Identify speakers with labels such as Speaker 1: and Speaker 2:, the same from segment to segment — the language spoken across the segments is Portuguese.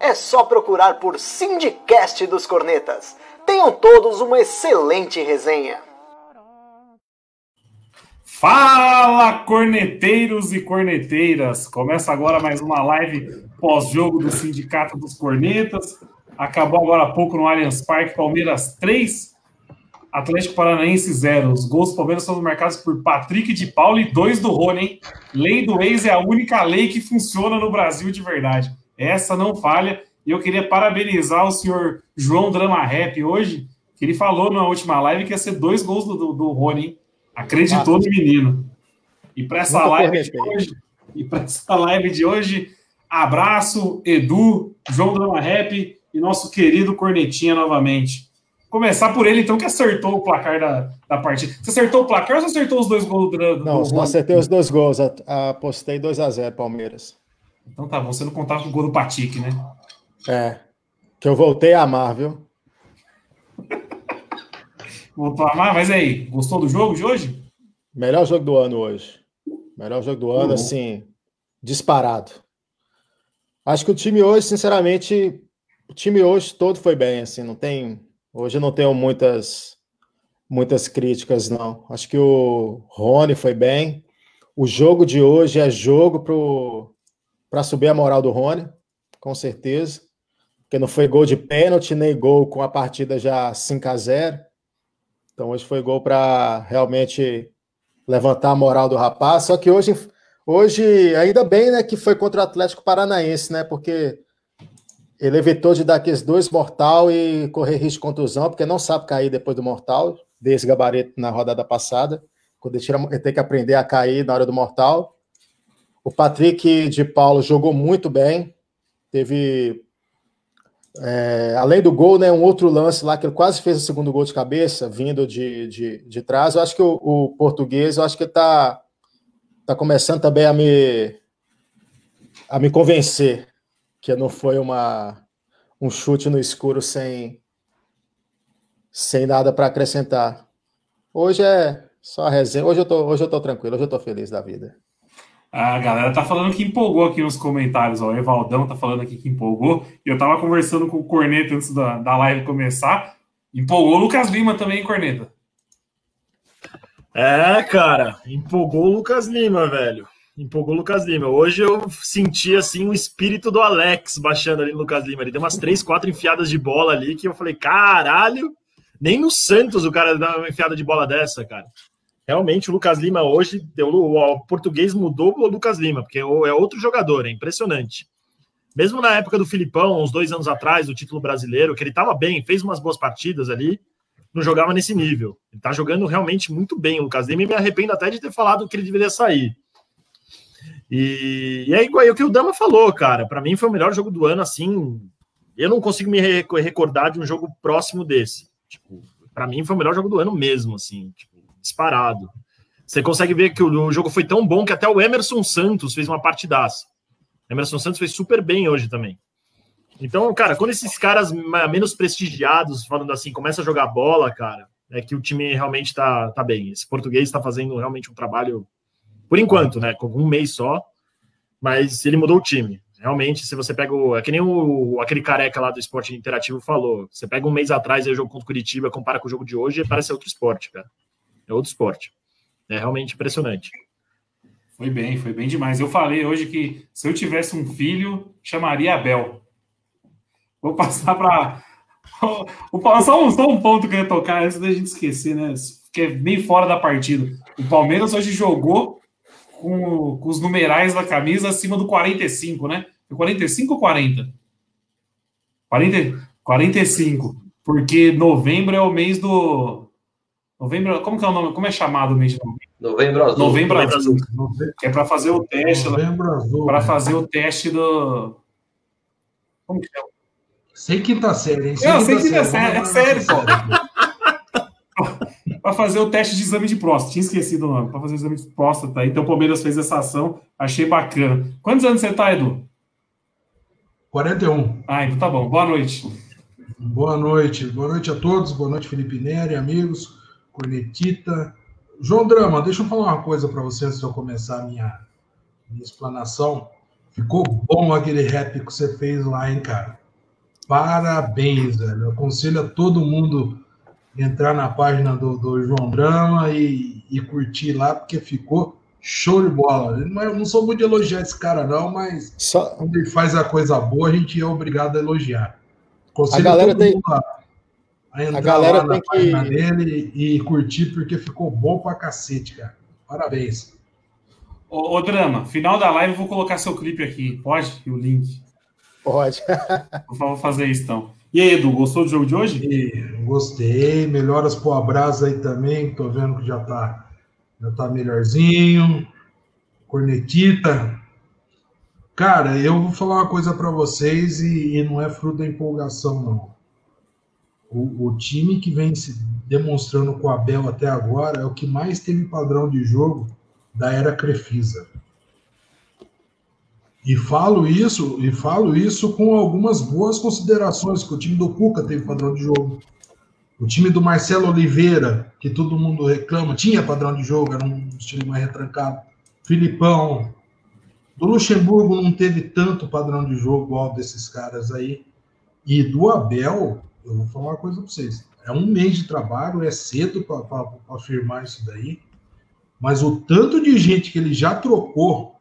Speaker 1: É só procurar por Sindicast dos Cornetas. Tenham todos uma excelente resenha.
Speaker 2: Fala, corneteiros e corneteiras! Começa agora mais uma live pós-jogo do Sindicato dos Cornetas. Acabou agora há pouco no Allianz Parque, Palmeiras 3, Atlético Paranaense 0. Os gols do Palmeiras foram marcados por Patrick de Paulo e dois do Rony, hein? Lei do ex é a única lei que funciona no Brasil de verdade. Essa não falha. E eu queria parabenizar o senhor João Drama Rap hoje, que ele falou na última live que ia ser dois gols do, do, do Rony, hein? Acreditou ah, no menino. E para essa live de hoje, e para essa live de hoje, abraço, Edu, João Drama Rap e nosso querido Cornetinha novamente. Começar por ele, então, que acertou o placar da, da partida. Você acertou o placar ou você acertou os dois gols do. do
Speaker 3: não, só acertei os dois gols. Apostei 2x0 Palmeiras.
Speaker 2: Então tá bom, você não contava com o gol do Patique, né?
Speaker 3: É. Que eu voltei a amar, viu?
Speaker 2: Voltou a amar, mas aí, gostou do jogo de hoje?
Speaker 3: Melhor jogo do ano hoje. Melhor jogo do ano, uhum. assim, disparado. Acho que o time hoje, sinceramente, o time hoje todo foi bem, assim, não tem Hoje eu não tenho muitas muitas críticas, não. Acho que o Rony foi bem. O jogo de hoje é jogo para subir a moral do Rony, com certeza. Porque não foi gol de pênalti, nem gol com a partida já 5 a 0 Então hoje foi gol para realmente levantar a moral do rapaz. Só que hoje, hoje ainda bem né, que foi contra o Atlético Paranaense, né? Porque ele evitou de dar aqueles dois mortal e correr risco de contusão, porque não sabe cair depois do mortal, desse gabarito na rodada passada. Quando ele, tira, ele tem que aprender a cair na hora do mortal. O Patrick de Paulo jogou muito bem. Teve, é, além do gol, né, um outro lance lá que ele quase fez o segundo gol de cabeça, vindo de, de, de trás. Eu acho que o, o português, eu acho que está tá começando também a me, a me convencer que não foi uma, um chute no escuro sem, sem nada para acrescentar. Hoje é só resenha. Hoje eu, tô, hoje eu tô tranquilo, hoje eu tô feliz da vida.
Speaker 2: A galera tá falando que empolgou aqui nos comentários. Ó. O Evaldão tá falando aqui que empolgou. E eu tava conversando com o Corneta antes da, da live começar. Empolgou o Lucas Lima também, Corneta.
Speaker 4: É, cara, empolgou o Lucas Lima, velho empolgou o Lucas Lima. Hoje eu senti assim o espírito do Alex baixando ali no Lucas Lima. Ele deu umas três, quatro enfiadas de bola ali que eu falei, caralho, nem no Santos o cara dá uma enfiada de bola dessa, cara. Realmente o Lucas Lima hoje, deu, o português mudou o Lucas Lima, porque é outro jogador, é impressionante. Mesmo na época do Filipão, uns dois anos atrás, do título brasileiro, que ele estava bem, fez umas boas partidas ali, não jogava nesse nível. Ele está jogando realmente muito bem o Lucas Lima e me arrependo até de ter falado que ele deveria sair. E, e é igual o que o Dama falou, cara. Para mim foi o melhor jogo do ano, assim. Eu não consigo me recordar de um jogo próximo desse. Tipo, para mim foi o melhor jogo do ano mesmo, assim, tipo, disparado. Você consegue ver que o, jogo foi tão bom que até o Emerson Santos fez uma partidaça. O Emerson Santos fez super bem hoje também. Então, cara, quando esses caras menos prestigiados, falando assim, começam a jogar bola, cara, é que o time realmente tá, tá bem. Esse português está fazendo realmente um trabalho por enquanto, né? Com um mês só. Mas ele mudou o time. Realmente, se você pega o. É que nem o, aquele careca lá do esporte interativo falou. Você pega um mês atrás e o jogo contra o Curitiba, compara com o jogo de hoje, parece outro esporte, cara. É outro esporte. É realmente impressionante.
Speaker 2: Foi bem, foi bem demais. Eu falei hoje que se eu tivesse um filho, chamaria Abel. Vou passar para. Só só um ponto que eu ia tocar antes da gente esquecer, né? Que é bem fora da partida. O Palmeiras hoje jogou com, com os numerais da camisa acima do 45, né? 45 ou 40? 40, 45. Porque novembro é o mês do. Novembro, como que é o nome? Como é chamado o mês de novembro?
Speaker 5: Novembro azul.
Speaker 2: Novembro, azul. azul. É para fazer o teste. Para fazer o teste do. Como que chama?
Speaker 6: Sem quinta série, hein? Sem
Speaker 2: sem
Speaker 6: quinta
Speaker 2: quinta série, é
Speaker 6: Vamos
Speaker 2: sério,
Speaker 6: lá.
Speaker 2: Para fazer o teste de exame de próstata. Tinha esquecido o nome. Para fazer o exame de próstata. Então o Palmeiras fez essa ação. Achei bacana. Quantos anos você tá, Edu?
Speaker 6: 41.
Speaker 2: Ah, então tá bom. Boa noite.
Speaker 6: Boa noite. Boa noite a todos. Boa noite, Felipe Neri, amigos. Cornetita. João Drama, deixa eu falar uma coisa para você antes de eu começar a minha, minha explanação. Ficou bom aquele rap que você fez lá, hein, cara? Parabéns, velho. Eu aconselho a todo mundo entrar na página do, do João Drama e, e curtir lá, porque ficou show de bola. Não, eu não sou muito de elogiar esse cara, não, mas
Speaker 3: Só,
Speaker 6: quando ele faz a coisa boa, a gente é obrigado a elogiar. Aconselho
Speaker 3: A galera
Speaker 6: todo
Speaker 3: tem-
Speaker 6: mundo a, a
Speaker 3: galera
Speaker 6: lá na
Speaker 3: tem que-
Speaker 6: página dele e curtir, porque ficou bom pra cacete, cara. Parabéns.
Speaker 2: Ô, ô, Drama, final da live eu vou colocar seu clipe aqui. Pode? E o link.
Speaker 3: pode.
Speaker 2: Vou vou fazer isso então. E aí, Edu, gostou do jogo de hoje?
Speaker 6: E gostei. Melhoras pro abraço aí também. Tô vendo que já tá, já tá melhorzinho. Cornetita. Cara, eu vou falar uma coisa para vocês e, e não é fruto da empolgação, não. O, o time que vem se demonstrando com o Abel até agora é o que mais teve padrão de jogo da era Crefisa. E falo isso, e falo isso com algumas boas considerações, que o time do Cuca teve padrão de jogo. O time do Marcelo Oliveira, que todo mundo reclama, tinha padrão de jogo, era um estilo mais retrancado. Filipão. Do Luxemburgo não teve tanto padrão de jogo igual desses caras aí. E do Abel, eu vou falar uma coisa para vocês. É um mês de trabalho, é cedo para afirmar isso daí. Mas o tanto de gente que ele já trocou,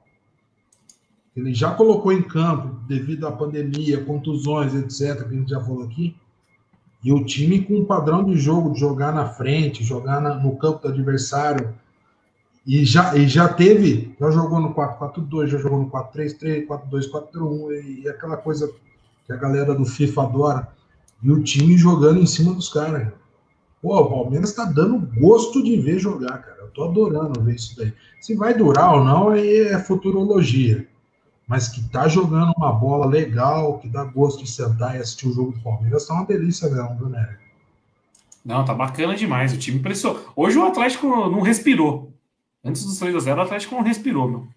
Speaker 6: ele já colocou em campo devido à pandemia, contusões, etc., que a gente já falou aqui, e o time com um padrão de jogo, de jogar na frente, jogar na- no campo do adversário, e já, e já teve, já jogou no 4-4-2, já jogou no 4-3-3, 4-2-4-1, e, e aquela coisa que a galera do FIFA adora, e o time jogando em cima dos caras. Pô, o Palmeiras tá dando gosto de ver jogar, cara. Eu tô adorando ver isso daí. Se vai durar ou não, aí é futurologia. Mas que tá jogando uma bola legal, que dá gosto de sentar e assistir o jogo do Palmeiras, tá uma delícia mesmo, viu, Nery?
Speaker 2: Não, tá bacana demais. O time pressionou. Hoje o Atlético não respirou. Antes dos 3x0, o Atlético não respirou, meu.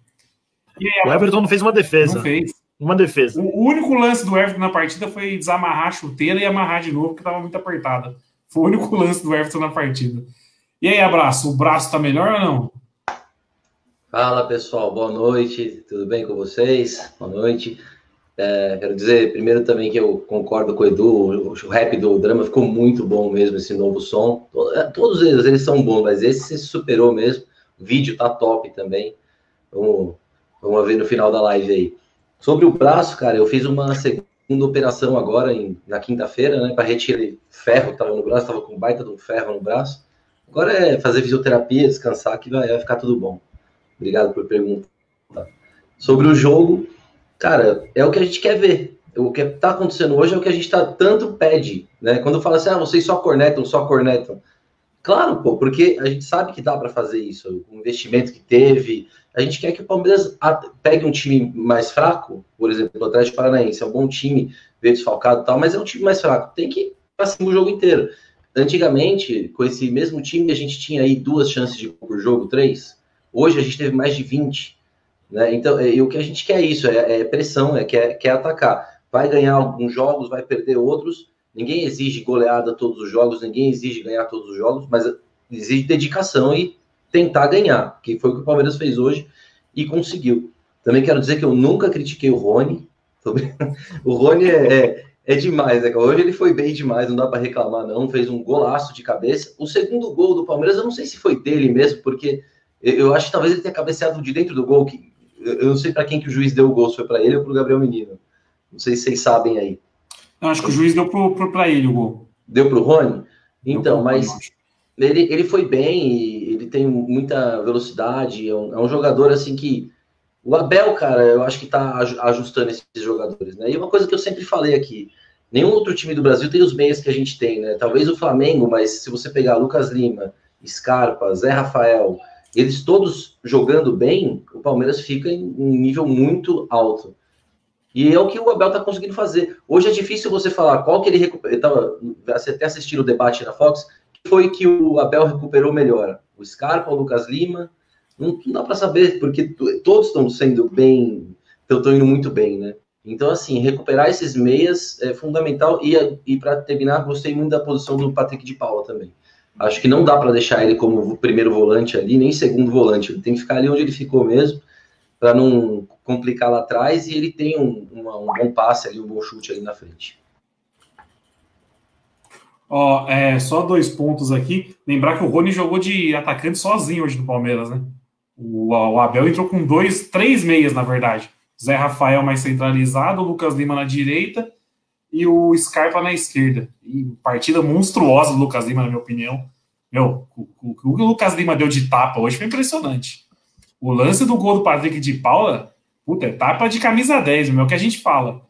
Speaker 2: E aí,
Speaker 4: O Everton não fez uma defesa.
Speaker 2: não fez.
Speaker 4: Uma defesa.
Speaker 2: O único lance do Everton na partida foi desamarrar a chuteira e amarrar de novo, porque tava muito apertada. Foi o único lance do Everton na partida. E aí, abraço, o braço tá melhor ou não?
Speaker 5: Fala pessoal, boa noite, tudo bem com vocês? Boa noite. É, quero dizer primeiro também que eu concordo com o Edu, o, rap do drama ficou muito bom mesmo, esse novo som. É, Todos eles, eles são bons, mas esse se superou mesmo. O vídeo tá top também. Vamos, vamos ver no final da live aí. Sobre o braço, cara, eu fiz uma segunda operação agora, em- na quinta-feira, né, para retirar ferro tava no braço, tava com baita de um ferro no braço. Agora é fazer fisioterapia, descansar, que vai, vai ficar tudo bom. Obrigado por perguntar. Sobre o jogo, cara, é o que a gente quer ver. O que está acontecendo hoje é o que a gente tá, tanto pede, né? Quando fala assim, ah, vocês só cornetam, só cornetam. Claro, pô, porque a gente sabe que dá para fazer isso. O investimento que teve. A gente quer que o Palmeiras pegue um time mais fraco, por exemplo, o Atlético Paranaense é um bom time, veio desfalcado e tal, mas é um time mais fraco. Tem que cima o jogo inteiro. Antigamente, com esse mesmo time, a gente tinha aí duas chances de por jogo, três. Hoje a gente teve mais de 20. Né? Então, é, e o que a gente quer é isso, é, é pressão, é quer, quer atacar. Vai ganhar alguns jogos, vai perder outros. Ninguém exige goleada todos os jogos, ninguém exige ganhar todos os jogos, mas exige dedicação e tentar ganhar, que foi o que o Palmeiras fez hoje e conseguiu. Também quero dizer que eu nunca critiquei o Rony. O Rony é, é, é demais, né? Hoje ele foi bem demais, não dá para reclamar, não. Fez um golaço de cabeça. O segundo gol do Palmeiras, eu não sei se foi dele mesmo, porque eu, acho que talvez ele tenha cabeceado de dentro do gol. Que, eu não sei para quem que o juiz deu o gol, se foi para ele ou para o Gabriel Menino. Não sei se vocês sabem aí.
Speaker 2: Não, acho que o juiz deu pra ele o gol.
Speaker 5: Deu para o Rony? Então, mas ele, ele foi bem, e tem muita velocidade, é um, é um jogador assim que. O Abel, cara, eu acho que tá aj- ajustando esses jogadores, né? E uma coisa que eu sempre falei aqui: nenhum outro time do Brasil tem os meias que a gente tem, né? Talvez o Flamengo, mas se você pegar Lucas Lima, Scarpa, Zé Rafael, eles todos jogando bem, o Palmeiras fica em um nível muito alto. E é o que o Abel está conseguindo fazer. Hoje é difícil você falar qual que ele recuperou. Você até assistiu o debate na Fox, que foi que o Abel recuperou melhor? O Scarpa, o Lucas Lima? Não, não dá para saber, porque todos estão sendo bem, estão indo muito bem, né? Então, assim, recuperar esses meias é fundamental. E, e para terminar, gostei muito da posição do Patrick de Paula também. Acho que não dá para deixar ele como primeiro volante ali, nem segundo volante. Ele tem que ficar ali onde ele ficou mesmo, para não complicar lá atrás. E ele tem um, uma, um bom passe ali, um bom chute ali na frente.
Speaker 2: Ó, é, só dois pontos aqui. Lembrar que o Rony jogou de atacante sozinho hoje no Palmeiras, né? O, o Abel entrou com dois, três meias, na verdade. Zé Rafael mais centralizado, o Lucas Lima na direita e o Scarpa na esquerda. E partida monstruosa do Lucas Lima, na minha opinião. Meu, o, o, que o Lucas Lima deu de tapa hoje foi impressionante. O lance do gol do Patrick de Paula, puta, é tapa de camisa 10, meu, é o que a gente fala.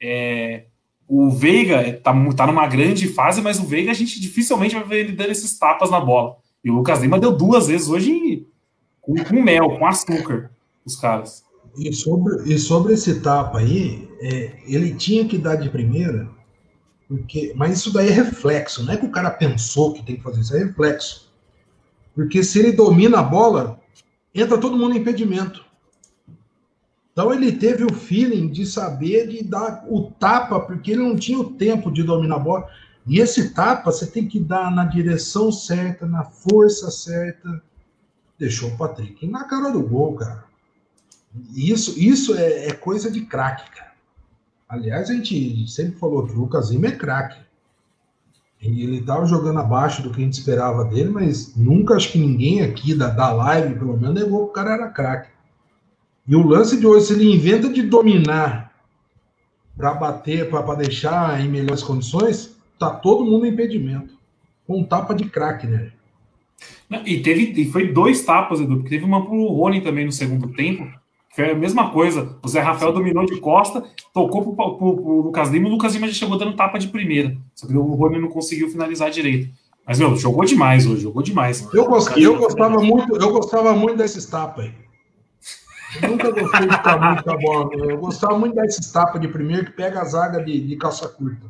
Speaker 2: É, o Veiga tá, tá numa grande fase, mas o Veiga a gente dificilmente vai ver ele dando esses tapas na bola. E o Lucas Lima deu duas vezes hoje com, com mel, com açúcar, os caras.
Speaker 6: E sobre, e sobre esse tapa aí, é, ele tinha que dar de primeira, porque, mas isso daí é reflexo, não é que o cara pensou que tem que fazer isso, é reflexo. Porque se ele domina a bola, entra todo mundo em impedimento. Então ele teve o feeling de saber de dar o tapa, porque ele não tinha o tempo de dominar a bola. E esse tapa você tem que dar na direção certa, na força certa. Deixou o Patrick na cara do gol, cara. Isso, isso é, é coisa de craque, cara. Aliás, a gente sempre falou que o Lucas Lima é craque. Ele estava jogando abaixo do que a gente esperava dele, mas nunca acho que ninguém aqui da, da live, pelo menos, negou que o cara era craque. E o lance de hoje, se ele inventa de dominar para bater, para deixar em melhores condições, tá todo mundo em impedimento. Com um tapa de craque, né?
Speaker 2: E teve e foi dois tapas, Edu, porque teve uma pro Rony também no segundo tempo, foi a mesma coisa. O Zé Rafael dominou de costa, tocou pro, pro, pro Lucas Lima, e o Lucas Lima já chegou dando tapa de primeira. Só que o Rony não conseguiu finalizar direito. Mas, meu, jogou demais hoje, jogou demais.
Speaker 6: Eu, gost, eu gostava muito, eu gostava muito desses tapas aí. Nunca gostei de estar muito com a bola. Eu gostava muito desses tapas de primeiro que pega a zaga de, de calça curta.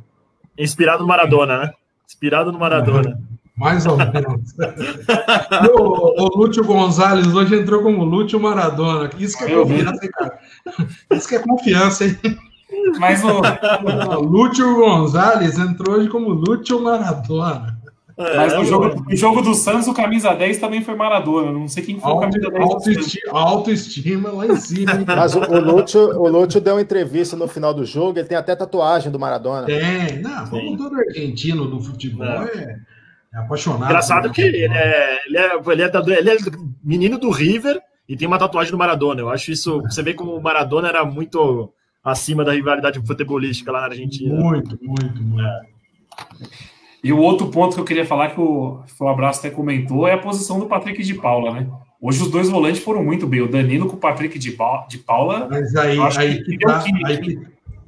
Speaker 4: Inspirado no Maradona, né? Inspirado no Maradona.
Speaker 6: Mais ou menos. o, o Lúcio Gonzalez hoje entrou como Lúcio Maradona. Isso que é confiança, hein, cara? Isso que é confiança, hein?
Speaker 2: Mas o.
Speaker 6: o Lúcio Gonzalez entrou hoje como Lúcio Maradona.
Speaker 2: Mas no jogo, no jogo do Santos, o camisa 10 também foi Maradona. Não sei quem foi Auto, o camisa 10.
Speaker 6: Autoestima, autoestima lá em cima. Hein?
Speaker 3: Mas o, o, Lúcio, o Lúcio deu uma entrevista no final do jogo, ele tem até tatuagem do Maradona.
Speaker 6: Tem, não, como todo argentino do futebol é, é apaixonado.
Speaker 4: Engraçado que ele é, ele, é, ele, é, ele é menino do River e tem uma tatuagem do Maradona. Eu acho isso. Você vê como o Maradona era muito acima da rivalidade futebolística lá na Argentina.
Speaker 6: Muito, muito, muito. É.
Speaker 2: E o outro ponto que eu queria falar, que o, o Abraço até comentou, é a posição do Patrick de Paula, né? Hoje os dois volantes foram muito bem. O Danilo com o Patrick de, de Paula.
Speaker 6: Mas aí, aí, que, que, tá, aí, que,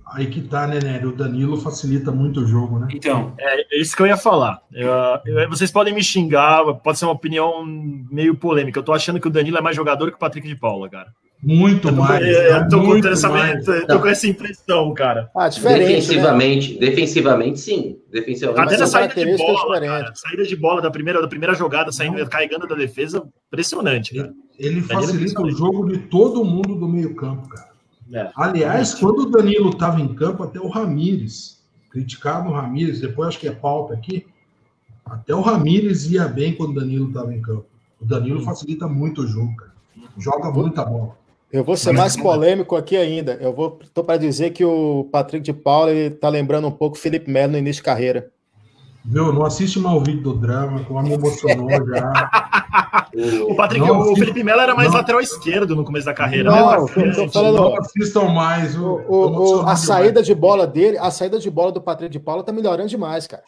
Speaker 6: aí que tá, né, né? O Danilo facilita muito o jogo, né?
Speaker 2: Então.
Speaker 4: É isso que eu ia falar. Eu, eu, vocês podem me xingar, pode ser uma opinião meio polêmica. Eu tô achando que o Danilo é mais jogador que o Patrick de Paula, cara.
Speaker 6: Muito mais.
Speaker 4: É, eu tô, muito com, essa, mais. tô com essa impressão, cara.
Speaker 5: Ah, diferente. Defensivamente, né? defensivamente, sim. Defensivamente.
Speaker 4: Até na saída de bola, cara, saída de bola da primeira, da primeira jogada, saindo, carregando da defesa, impressionante, cara.
Speaker 6: Ele, ele facilita o jogo de todo mundo do meio-campo, cara. É. Aliás, quando o Danilo estava em campo, até o Ramires, criticava o Ramires, depois acho que é pauta aqui, até o Ramires ia bem quando o Danilo estava em campo. O Danilo facilita muito o jogo, cara. Joga muita bola.
Speaker 3: Eu vou ser mais polêmico aqui ainda. Eu vou tô para dizer que o Patrick de Paula está lembrando um pouco o Felipe Melo no início de carreira.
Speaker 6: Viu? Não assiste mal o vídeo do drama, como me emocionou já.
Speaker 4: o Patrick, não, o Felipe Melo era mais não, lateral esquerdo no começo da carreira.
Speaker 3: Não, né? tô, falando,
Speaker 6: não assistam mais.
Speaker 3: O, o, o a saída de bola dele, a saída de bola do Patrick de Paula tá melhorando demais, cara.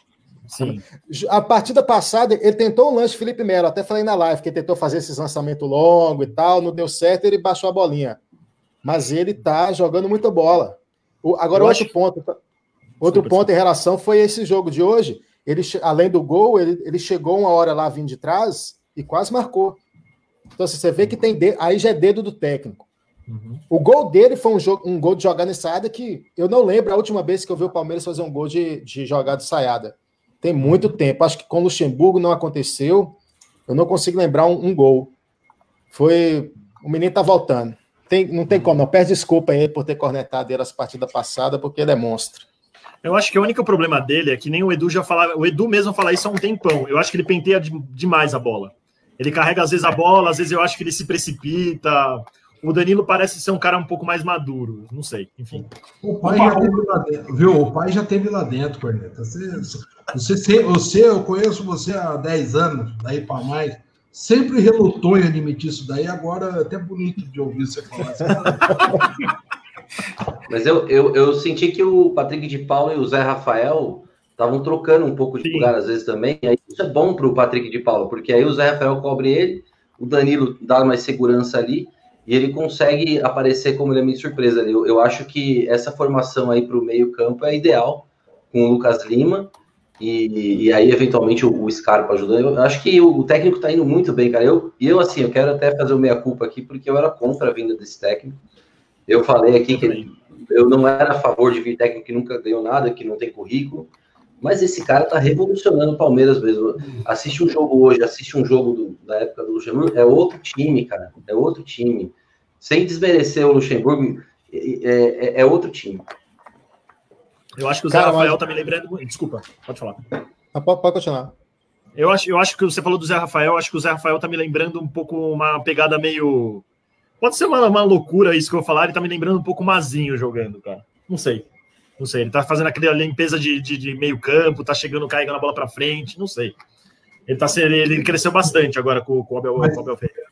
Speaker 4: Sim.
Speaker 3: A partida passada, ele tentou um lance Felipe Melo, até falei na live, que ele tentou fazer esses lançamentos longos e tal, não deu certo, ele baixou a bolinha. Mas ele tá jogando muita bola. O, agora, Eu outro acho... ponto. Tá? Outro ponto em relação foi esse jogo de hoje. Ele, além do gol, ele, ele chegou uma hora lá vindo de trás e quase marcou. Então, assim, você vê que tem dedo, aí já é dedo do técnico. Uhum. O gol dele foi um, jogo, um gol de jogada ensaiada que eu não lembro a última vez que eu vi o Palmeiras fazer um gol de, de jogada ensaiada. Tem muito tempo. Acho que com o Luxemburgo não aconteceu. Eu não consigo lembrar um, um gol. Foi. O menino tá voltando. Tem, não tem como, não. Pede desculpa aí por ter cornetado ele as partidas passadas, porque ele é monstro.
Speaker 4: Eu acho que o único problema dele é que nem o Edu já falava, o Edu mesmo fala isso há um tempão. Eu acho que ele penteia de, demais a bola. Ele carrega às vezes a bola, às vezes eu acho que ele se precipita. O Danilo parece ser um cara um pouco mais maduro, não sei, enfim.
Speaker 6: O pai já teve lá dentro, viu? O pai já teve lá dentro, Corneta. Você, você, você, eu conheço você há 10 anos, daí para mais. Sempre relutou em admitir isso daí, agora é até bonito de ouvir você falar isso.
Speaker 5: Mas eu, eu, eu senti que o Patrick de Paulo e o Zé Rafael estavam trocando um pouco de Sim. lugar às vezes também. E aí isso é bom para o Patrick de Paulo, porque aí o Zé Rafael cobre ele, o Danilo dá mais segurança ali e ele consegue aparecer como elemento surpresa ali. Eu, eu acho que essa formação aí para o meio-campo é ideal com o Lucas Lima. E, e aí, eventualmente, o, o Scarpa ajudando. Eu acho que o, o técnico está indo muito bem, cara. Eu, eu, assim, eu quero até fazer o meia-culpa aqui, porque eu era contra a vinda desse técnico. Eu falei aqui que eu não era a favor de vir técnico que nunca ganhou nada, que não tem currículo, mas esse cara tá revolucionando o Palmeiras mesmo. Assiste um jogo hoje, assiste um jogo do, da época do Luxemburgo, é outro time, cara, é outro time. Sem desmerecer o Luxemburgo, é, é, é outro time.
Speaker 4: Eu acho que o Zé cara, Rafael mas... tá me lembrando. Desculpa, pode falar.
Speaker 3: Ah, pode, pode continuar.
Speaker 4: Eu acho, eu acho que você falou do Zé Rafael, acho que o Zé Rafael tá me lembrando um pouco uma pegada meio Pode ser uma, uma loucura isso que eu vou falar, ele tá me lembrando um pouco o Mazinho jogando, cara. Não sei. Não sei. Ele tá fazendo aquela limpeza de, de, de meio campo, tá chegando, carregando a bola para frente, não sei. Ele, tá, ele, ele cresceu bastante agora com, com o Abel, mas, com o Abel Ferreira.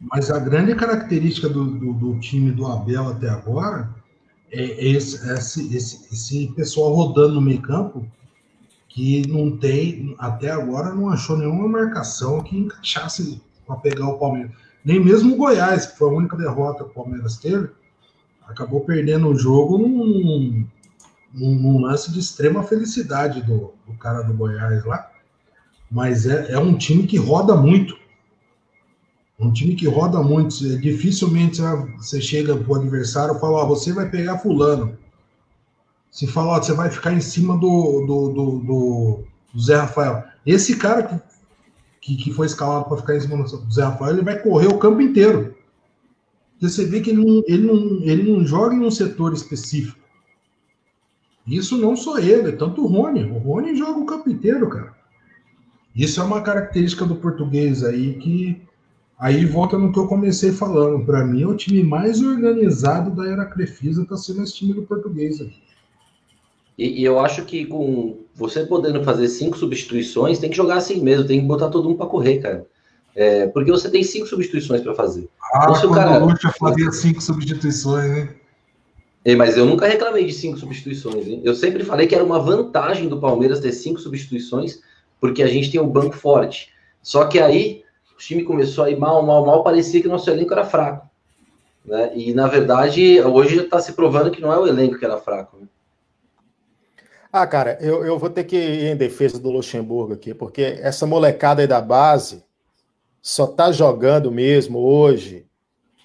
Speaker 6: Mas a grande característica do, do, do, time do Abel até agora é esse, esse, esse, esse pessoal rodando no meio campo que não tem, até agora, não achou nenhuma marcação que encaixasse para pegar o Palmeiras. Nem mesmo o Goiás, que foi a única derrota que o Palmeiras teve, acabou perdendo o jogo num, num, num lance de extrema felicidade do, do, cara do Goiás lá. Mas é, é um time que roda muito. Um time que roda muito. Dificilmente você chega pro adversário e fala: Ó, você vai pegar Fulano. Se fala, ó, você vai ficar em cima do, do, do, do, do Zé Rafael. Esse cara que que, que foi escalado para ficar em cima do Zé Rafael, ele vai correr o campo inteiro. você vê que ele não, ele, não, ele não joga em um setor específico. Isso não só ele, é tanto o Rony. O Rony joga o campo inteiro, cara. Isso é uma característica do português aí que aí volta no que eu comecei falando. Para mim, o time mais organizado da era Crefisa está sendo esse time do português aqui.
Speaker 5: E, e, eu acho que com você podendo fazer cinco substituições, tem que jogar assim mesmo, tem que botar todo mundo para correr, cara. É, porque você tem cinco substituições para fazer.
Speaker 6: Ah, então, se o cara... o fazia cinco substituições, né?
Speaker 5: É, mas eu nunca reclamei de cinco substituições. Hein? Eu sempre falei que era uma vantagem do Palmeiras ter cinco substituições, porque a gente tem um banco forte. Só que aí o time começou a ir mal, mal, mal, parecia que o nosso elenco era fraco. Né? E na verdade, hoje já está se provando que não é o elenco que era fraco. Né?
Speaker 3: Ah, cara, eu, eu vou ter que ir em defesa do Luxemburgo aqui, porque essa molecada aí da base só tá jogando mesmo hoje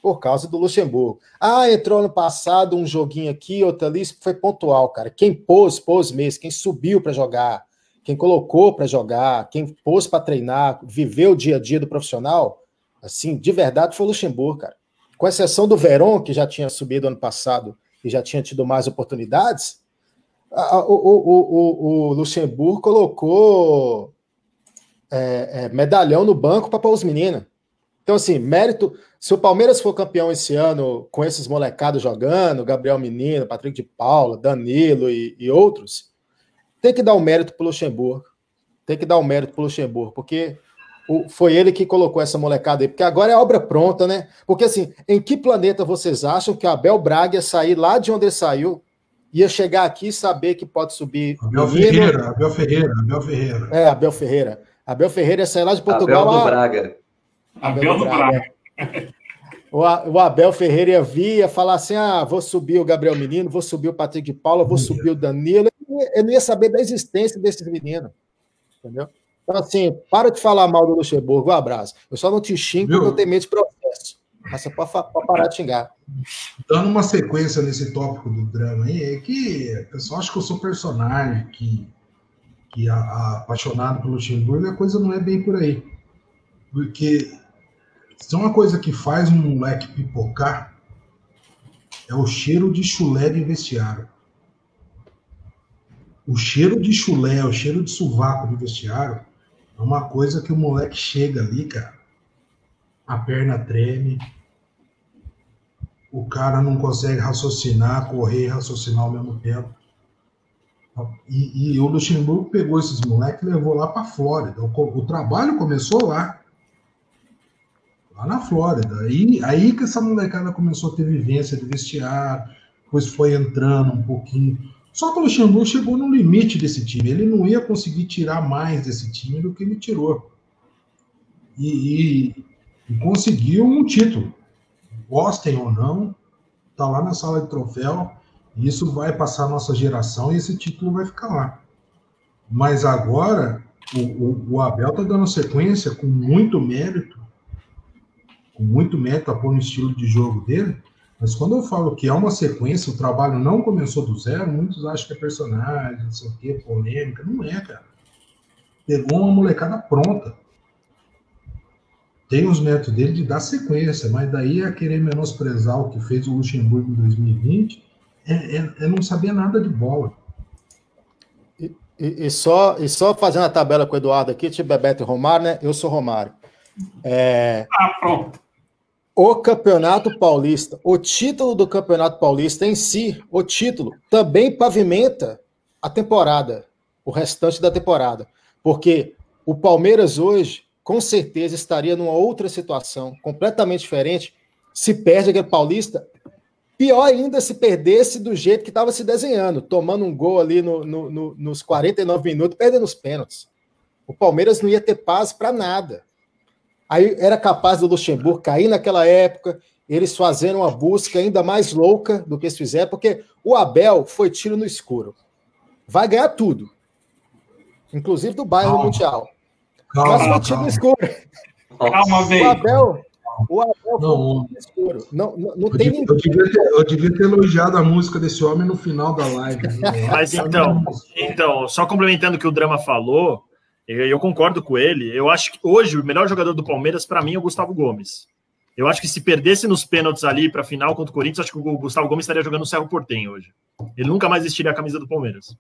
Speaker 3: por causa do Luxemburgo. Ah, entrou no passado um joguinho aqui, outro ali, isso foi pontual, cara. Quem pôs, pôs mesmo, quem subiu para jogar, quem colocou para jogar, quem pôs para treinar, viveu o dia a dia do profissional, assim, de verdade foi o Luxemburgo, cara. Com exceção do Verón, que já tinha subido ano passado e já tinha tido mais oportunidades, o, o, o, o Luxemburgo colocou é, é, medalhão no banco para pôr os meninos. Então, assim, mérito. Se o Palmeiras for campeão esse ano com esses molecados jogando, Gabriel Menino, Patrick de Paula, Danilo e, e outros, tem que dar o um mérito para o Luxemburgo. Tem que dar o um mérito para o Luxemburgo, porque o, foi ele que colocou essa molecada aí, porque agora é obra pronta, né? Porque assim, em que planeta vocês acham que o Abel Braga ia sair lá de onde ele saiu ia chegar aqui e saber que pode subir.
Speaker 6: Abel Ferreira, Abel Ferreira, Abel Ferreira.
Speaker 3: É, Abel Ferreira. Abel Ferreira ia sair lá de Portugal.
Speaker 5: Abel do Braga.
Speaker 2: Abel, do Braga. Braga.
Speaker 3: O, Abel Ferreira ia vir, ia falar assim: ah, vou subir o Gabriel Menino, vou subir o Patrick de Paula, vou subir o Danilo. Ele não ia saber da existência desses meninos. Entendeu? Então, assim, para de falar mal do Luxemburgo, um abraço. Eu só não te xingo porque eu tenho medo de processo. Mas você pode, pode parar de xingar.
Speaker 6: Dando uma sequência nesse tópico do drama aí, é que o pessoal acha que eu sou personagem, que, que a, a, apaixonado pelo Luxemburgo, a coisa não é bem por aí. Porque se uma coisa que faz um moleque pipocar, é o cheiro de chulé de vestiário. O cheiro de chulé, o cheiro de sovaco de vestiário é uma coisa que o moleque chega ali, cara, a perna treme, o cara não consegue raciocinar, correr e raciocinar ao mesmo tempo. E, e o Luxemburgo pegou esses moleques e levou lá para Flórida. O, o, trabalho começou lá. Lá na Flórida. Aí, aí que essa molecada começou a ter vivência de vestiário, depois foi entrando um pouquinho. Só que o Luxemburgo chegou no limite desse time. Ele não ia conseguir tirar mais desse time do que ele tirou. E, e, e conseguiu um título. Gostem ou não, tá lá na sala de troféu. E isso vai passar a nossa geração e esse título vai ficar lá. Mas agora, o, o, o Abel tá dando sequência com muito mérito, com muito mérito a pôr no estilo de jogo dele mas quando eu falo que é uma sequência, o trabalho não começou do zero, muitos acham que é personagem, não sei o quê, polêmica. Não é, cara. Pegou uma molecada pronta. Tem os métodos dele de dar sequência, mas daí a querer menosprezar o que fez o Luxemburgo em 2020 é, é, é não saber nada de bola.
Speaker 3: E, e, e, só, e só fazendo a tabela com o Eduardo aqui, tipo Bebeto e Romário, né? Eu sou Romário. É...
Speaker 2: Ah, pronto
Speaker 3: o Campeonato Paulista, o título do Campeonato Paulista em si, o título, também pavimenta a temporada, o restante da temporada. Porque o Palmeiras hoje, com certeza, estaria numa outra situação, completamente diferente, se perde aquele Paulista. Pior ainda se perdesse do jeito que estava se desenhando, tomando um gol ali no, no, no, nos 49 minutos, perdendo os pênaltis. O Palmeiras não ia ter paz para nada. Aí era capaz do Luxemburgo cair naquela época, eles fazendo uma busca ainda mais louca do que eles fizeram, porque o Abel foi tiro no escuro. Vai ganhar tudo. Inclusive do bairro Mundial. Calma, Mas foi tiro no escuro.
Speaker 2: Calma, velho.
Speaker 3: O Abel, o Abel não, foi escuro. Não, não, não tem
Speaker 6: ninguém. Eu devia, ter, eu devia ter elogiado a música desse homem no final da live.
Speaker 4: Mas então, então, só complementando o que o Drama falou, eu concordo com ele. Eu acho que hoje o melhor jogador do Palmeiras, para mim, é o Gustavo Gomes. Eu acho que se perdesse nos pênaltis ali para a final contra o Corinthians, acho que o Gustavo Gomes estaria jogando no Cerro Portem hoje. Ele nunca mais vestiria a camisa do Palmeiras.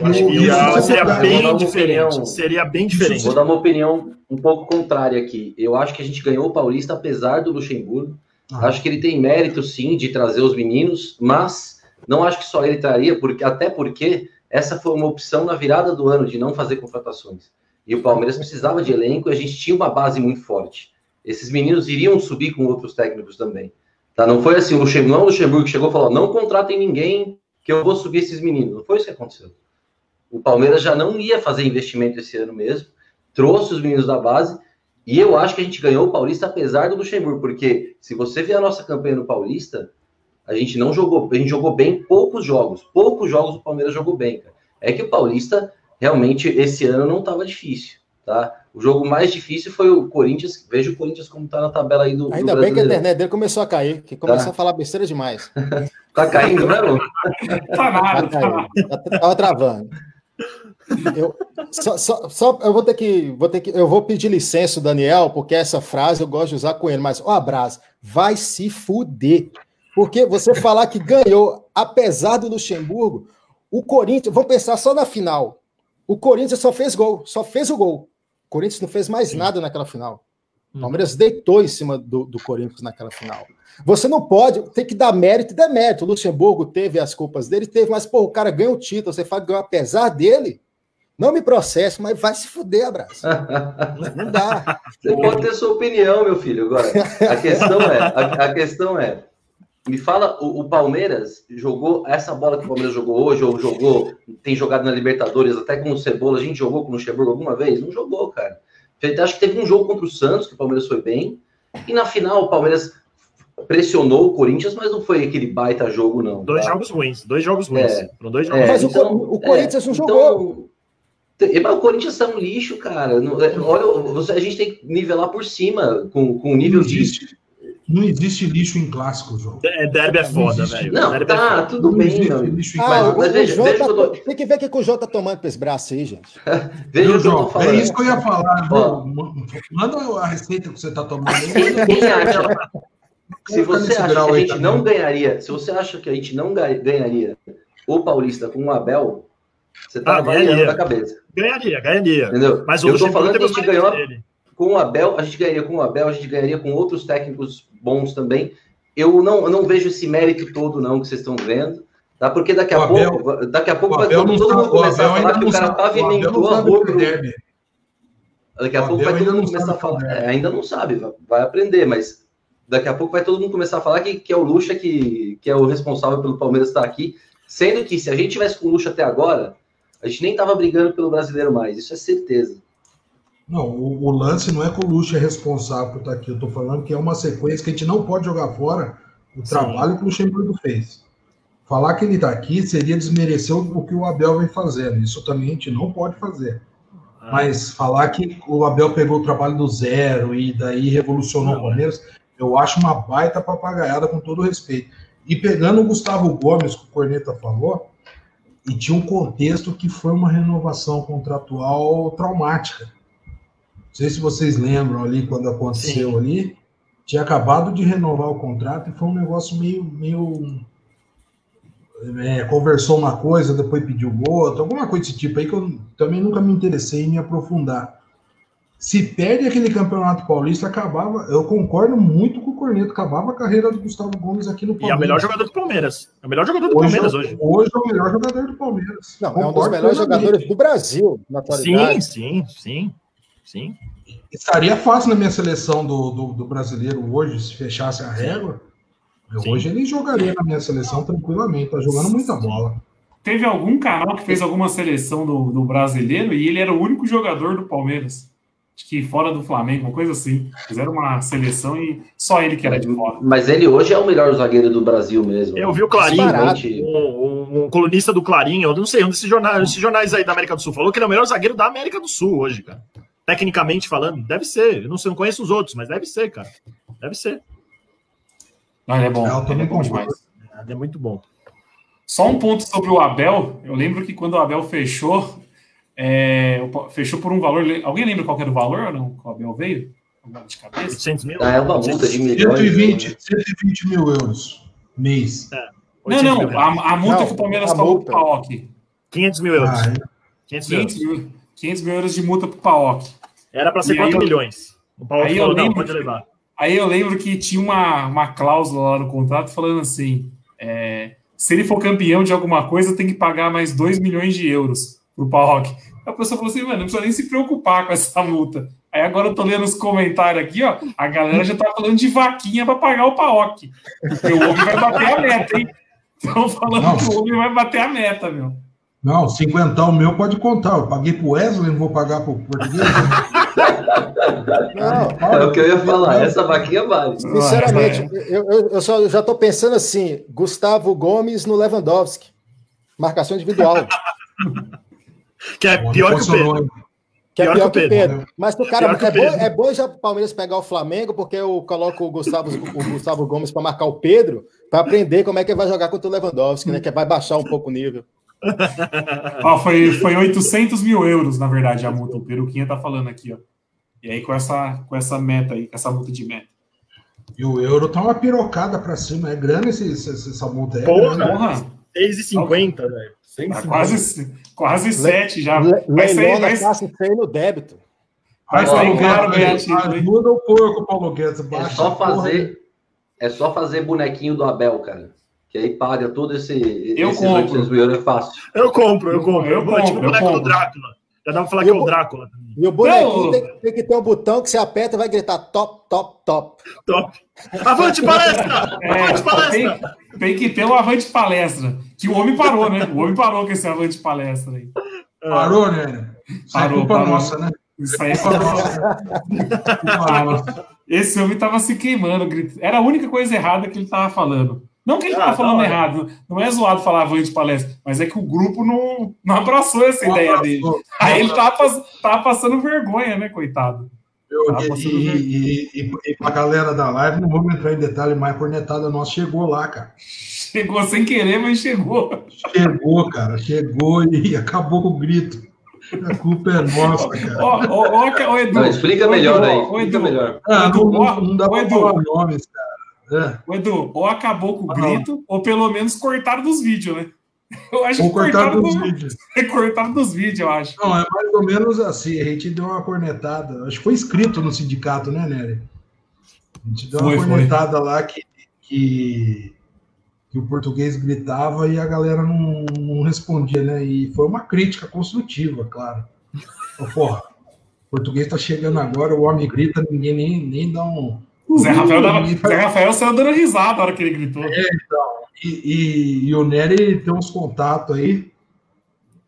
Speaker 4: Eu acho que isso seria bem diferente. Opinião, seria bem diferente.
Speaker 5: Vou dar uma opinião um pouco contrária aqui. Eu acho que a gente ganhou o Paulista apesar do Luxemburgo. Ah. Acho que ele tem mérito, sim, de trazer os meninos, mas não acho que só ele traria, porque até porque essa foi uma opção na virada do ano de não fazer contratações. E o Palmeiras precisava de elenco e a gente tinha uma base muito forte. Esses meninos iriam subir com outros técnicos também. Tá? Não foi assim, o Luxemburgo, não o Luxemburgo que chegou e falou: não contratem ninguém que eu vou subir esses meninos. Não foi isso que aconteceu. O Palmeiras já não ia fazer investimento esse ano mesmo, trouxe os meninos da base, e eu acho que a gente ganhou o Paulista apesar do Luxemburgo, porque se você ver a nossa campanha no Paulista, a gente não jogou, a gente jogou bem poucos jogos. Poucos jogos o Palmeiras jogou bem, cara. É que o Paulista realmente esse ano não estava difícil, tá? O jogo mais difícil foi o Corinthians. Veja o Corinthians como tá na tabela aí do.
Speaker 3: Ainda
Speaker 5: do
Speaker 3: bem que a internet dele começou a cair, que começou tá. a falar besteira demais.
Speaker 5: tá caindo, né, Lu?
Speaker 2: tá nada, tá
Speaker 3: Tava travando. Eu, só, só, só, eu vou ter que, vou ter que, eu vou pedir licença, Daniel, porque essa frase eu gosto de usar com ele, mas, ó, abraço, vai se fuder. Porque você falar que ganhou, apesar do Luxemburgo, o Corinthians, vamos pensar só na final. O Corinthians só fez gol, só fez o gol. O Corinthians não fez mais nada naquela final. O hum. Palmeiras deitou em cima do, do Corinthians naquela final. Você não pode, tem que dar mérito e demérito. O Luxemburgo teve as culpas dele, teve, mas, pô, o cara ganhou o título, você fala que ganhou apesar dele. Não me processe, mas vai se fuder, abraço. Não dá.
Speaker 5: Você pode ter sua opinião, meu filho. Agora, a questão é, a, a questão é, me fala, o, o, Palmeiras jogou essa bola que o Palmeiras jogou hoje, ou jogou, tem jogado na Libertadores, até com o Cebola, a gente jogou com o Luxemburgo alguma vez? Não jogou, cara. Acho que teve um jogo contra o Santos, que o Palmeiras foi bem, e na final o Palmeiras pressionou o Corinthians, mas não foi aquele baita jogo, não.
Speaker 4: Dois tá? jogos ruins, dois jogos ruins. É,
Speaker 3: Foram dois jogos é, Mas então, o, o, Corinthians é, não jogou.
Speaker 5: Então, o Corinthians é um lixo, cara. É, olha, a gente tem que nivelar por cima, com, com o nível de
Speaker 6: Não existe lixo em clássico, João.
Speaker 4: É, derby é foda, velho.
Speaker 5: Não,
Speaker 4: Derby é
Speaker 5: tá,
Speaker 4: foda.
Speaker 5: tudo
Speaker 6: Não
Speaker 5: bem,
Speaker 6: existe
Speaker 5: meu.
Speaker 6: lixo em
Speaker 3: Ah,
Speaker 5: Mas-
Speaker 3: o,
Speaker 5: mas
Speaker 3: o
Speaker 5: veja-
Speaker 3: tá-
Speaker 5: tô-
Speaker 3: Tem que ver o que o Jô tá tomando pra esse braço aí, gente.
Speaker 5: Veja
Speaker 6: Viu,
Speaker 5: o que eu tô
Speaker 6: João? É isso que eu ia falar.
Speaker 5: Ó.
Speaker 6: João. Manda a receita que você tá tomando aí.
Speaker 5: Quem, quem acha, se você acha que a gente
Speaker 6: também.
Speaker 5: não ganharia, se você acha que a gente não ga- ganharia o Paulista com o Abel, você tá
Speaker 4: Ah,
Speaker 5: da cabeça,
Speaker 4: Ganharia, ganharia.
Speaker 5: entendeu?
Speaker 4: Mas o
Speaker 5: eu tô falando que a gente ganhou
Speaker 4: dele.
Speaker 5: Com o Abel, a gente ganharia com o Abel, a gente ganharia com outros técnicos bons também. Eu não, eu não vejo esse mérito todo não que vocês estão vendo, tá? Porque daqui a
Speaker 6: Abel-
Speaker 5: pouco, daqui a pouco vai todo, todo mundo começar a falar que o cara
Speaker 6: sabe-
Speaker 5: pavimentou a rua pro. Daqui a pouco vai todo mundo começar a
Speaker 6: sabe
Speaker 5: falar. é, ainda não sabe, vai- vai aprender, mas daqui a pouco vai todo mundo começar a falar que, que é o Lucha que, que é o responsável pelo Palmeiras estar aqui. Sendo que se a gente tivesse com o Lucha até agora, a gente nem tava brigando pelo brasileiro mais, isso é certeza.
Speaker 6: Não, o, o lance não é que o Luxo é responsável por estar aqui. Eu tô falando que é uma sequência que a gente não pode jogar fora o trabalho que o Luxemburgo fez. Falar que ele está aqui seria desmerecer o, o que o Abel vem fazendo. Isso também a gente não pode fazer.
Speaker 4: Ah.
Speaker 6: Mas falar que o Abel pegou o trabalho do zero e daí revolucionou
Speaker 4: Não,
Speaker 6: o Palmeiras, eu acho uma baita papagaiada com todo respeito. E pegando o Gustavo Gomes, que o Corneta falou, e tinha um contexto que foi uma renovação contratual traumática. Não sei se vocês lembram ali quando aconteceu
Speaker 4: Sim.
Speaker 6: ali. Tinha acabado de renovar o contrato e foi um negócio meio. meio é, conversou uma coisa, depois pediu outra, alguma coisa desse tipo aí que eu também nunca me interessei em me aprofundar. Se perde aquele campeonato paulista, acabava. Eu concordo muito com o Corneto, acabava a carreira do Gustavo Gomes aqui no
Speaker 4: E é
Speaker 6: Palmeiras.
Speaker 4: o melhor jogador do Palmeiras. É o melhor jogador do
Speaker 6: Hoje,
Speaker 4: Palmeiras
Speaker 6: é-
Speaker 4: hoje.
Speaker 6: hoje é o melhor jogador do Palmeiras.
Speaker 3: Não, é um dos
Speaker 6: Concordo
Speaker 3: melhores jogadores do Brasil, na atualidade.
Speaker 4: Sim, sim, sim. Sim.
Speaker 6: Estaria fácil na minha seleção do, do, do brasileiro hoje, se fechasse a régua. Hoje ele jogaria na minha seleção tranquilamente, tá jogando muita bola.
Speaker 2: Teve algum canal que fez alguma seleção do, do brasileiro e ele era o único jogador do Palmeiras. Acho que fora do Flamengo, uma coisa assim. Fizeram uma seleção e só ele que era de fora.
Speaker 5: Mas ele hoje é o melhor zagueiro do Brasil mesmo.
Speaker 4: Eu vi o Clarinho,
Speaker 5: Simplesmente-
Speaker 4: um, um- colunista do Clarinho, eu não sei, um desses jornais, desses jornais aí da América do Sul, falou que ele é o melhor zagueiro da América do Sul hoje, cara. Tecnicamente falando, deve ser. Eu não, sei, não conheço os outros, mas deve ser, cara. Deve ser.
Speaker 2: Não, ele é bom.
Speaker 6: É, eu
Speaker 2: ele é bom demais.
Speaker 4: É muito bom.
Speaker 2: Só um ponto sobre o Abel. Eu lembro que quando o Abel fechou, é, o fechou por um valor. Alguém lembra qual era o valor ou não? Que o Abel veio? De cabeça?
Speaker 4: 800 mil?
Speaker 5: Ah, é uma multa de milhões.
Speaker 6: 120, 120 mil euros mês.
Speaker 2: Não,
Speaker 4: 800
Speaker 2: não.
Speaker 4: reais.
Speaker 2: A, a multa
Speaker 3: Não,
Speaker 2: que o Palmeiras pagou
Speaker 3: multa.
Speaker 2: pro Paok.
Speaker 4: 500 mil euros.
Speaker 6: Ah, é.
Speaker 4: 500 mil
Speaker 2: 500
Speaker 4: euros.
Speaker 2: mil, 500 mil euros de multa pro Paok.
Speaker 4: Era pra ser
Speaker 2: E
Speaker 4: 4
Speaker 2: aí eu-
Speaker 4: milhões. O Paulo
Speaker 2: aí eu
Speaker 4: falou, não,
Speaker 2: lembro
Speaker 4: pode
Speaker 2: que-
Speaker 4: levar.
Speaker 2: Aí eu lembro que tinha uma, uma cláusula lá no contrato falando assim: é, se ele for campeão de alguma coisa, tem que pagar mais 2 milhões de euros pro Paok. A pessoa falou assim, mano, não precisa nem se preocupar com essa multa. Aí agora eu tô lendo os comentários aqui, ó. A galera já tá falando de vaquinha para pagar o Paok. Porque o homem vai bater a meta, hein? Estão falando
Speaker 6: Não.
Speaker 2: que o homem vai bater a meta, meu.
Speaker 6: Não, 50 meu pode contar. Eu paguei pro Wesley, não vou pagar pro português.
Speaker 3: Não,
Speaker 5: É o que eu ia falar, essa vaquinha vale.
Speaker 3: sinceramente, eu, eu, eu só, eu já tô pensando assim: Gustavo Gomes no Lewandowski. Marcação individual.
Speaker 4: Que é pior que o Pedro.
Speaker 3: Que é
Speaker 4: Pior
Speaker 3: pior
Speaker 4: que o Pedro,
Speaker 3: Pedro. Mas o cara é bom, é bom já o Palmeiras pegar o Flamengo, porque eu coloco o Gustavo, o Gustavo Gomes para marcar o Pedro, para aprender como é que ele vai jogar contra o Lewandowski, né? Que vai baixar um pouco o nível.
Speaker 2: Ó, foi, foi 800 mil euros, na verdade, a multa. O Peruquinha tá falando aqui, ó. E aí com essa, com essa meta aí, com essa multa de meta.
Speaker 6: E o euro tá uma pirocada pra cima. É grana esse, esse- essa multa aí. é
Speaker 4: Porra.
Speaker 2: Porra,
Speaker 4: 6,50, velho.
Speaker 2: tá quase, quase 7 já.
Speaker 3: Le-
Speaker 2: Vai sair, vai,
Speaker 3: classe feio no débito.
Speaker 2: vai sair
Speaker 6: Paulo
Speaker 2: caro
Speaker 6: Guedes,
Speaker 2: ganhar título?
Speaker 6: Ajuda o porco, Paulo Guedes.
Speaker 5: É só
Speaker 6: porra
Speaker 5: fazer, é só fazer bonequinho do Abel, cara. Que aí paga todo esse
Speaker 2: Eu
Speaker 5: esses
Speaker 2: compro.
Speaker 5: 800 mil euros é fácil.
Speaker 4: Eu compro, eu compro.
Speaker 2: Eu
Speaker 4: Eu compro. Tipo o
Speaker 2: compro, eu
Speaker 4: boneco do
Speaker 2: compro.
Speaker 4: Drácula. Já dá pra falar
Speaker 3: E
Speaker 4: que é
Speaker 3: o
Speaker 4: Drácula.
Speaker 3: E o bonequinho tem, tem que ter um botão que você aperta e vai gritar top, top, top.
Speaker 4: Top. Avante palestra!
Speaker 2: É,
Speaker 4: Avante palestra!
Speaker 2: tem, tem que ter o Avante Palestra. Que o homem parou, né? O homem parou com esse Avante Palestra aí.
Speaker 6: Parou, né? Isso é
Speaker 2: Parou,
Speaker 6: culpa
Speaker 2: parou.
Speaker 6: nossa, né?
Speaker 2: Isso aí
Speaker 6: nossa. Culpa nossa.
Speaker 2: Esse homem tava se queimando. Era a única coisa errada que ele tava falando. Não que ele tava
Speaker 4: Ah,
Speaker 2: falando
Speaker 4: da hora.
Speaker 2: errado, não é zoado falar avante palestra, mas é que o grupo não, não abraçou essa ideia dele. Aí ele tava, pass- tava passando vergonha, né, coitado?
Speaker 6: Eu, ah, e, e, e, e, pra galera da live, não vamos entrar em detalhe mais, a cornetada nossa chegou lá, cara.
Speaker 2: Chegou sem querer, mas chegou.
Speaker 6: Chegou, cara, chegou e acabou com o grito. A culpa é nossa, cara.
Speaker 5: Ó, ó, ó, Edu, não, explica melhor aí. Explica Edu, melhor.
Speaker 6: Ah, não, não, não dá pra falar nomes, cara.
Speaker 2: É. O Edu, ou acabou com o grito, ou pelo menos cortaram dos vídeos, né?
Speaker 6: Eu acho ou que cortaram, dos do... vídeos.
Speaker 2: É cortaram dos vídeos, eu acho.
Speaker 6: Não, é mais ou menos assim. A gente deu uma cornetada. Acho que foi escrito no sindicato, né, Nery? A gente deu uma foi, cornetada foi. lá que, que, que, o português gritava e a galera não, não, respondia, né? E foi uma crítica construtiva, claro. Porra, o português tá chegando agora, o homem grita, ninguém nem, nem dá um.
Speaker 2: Zé Rafael, dava, Zé Rafael saiu dando risada na hora que ele gritou.
Speaker 6: É, então. E, e, e, o Nery tem uns contatos aí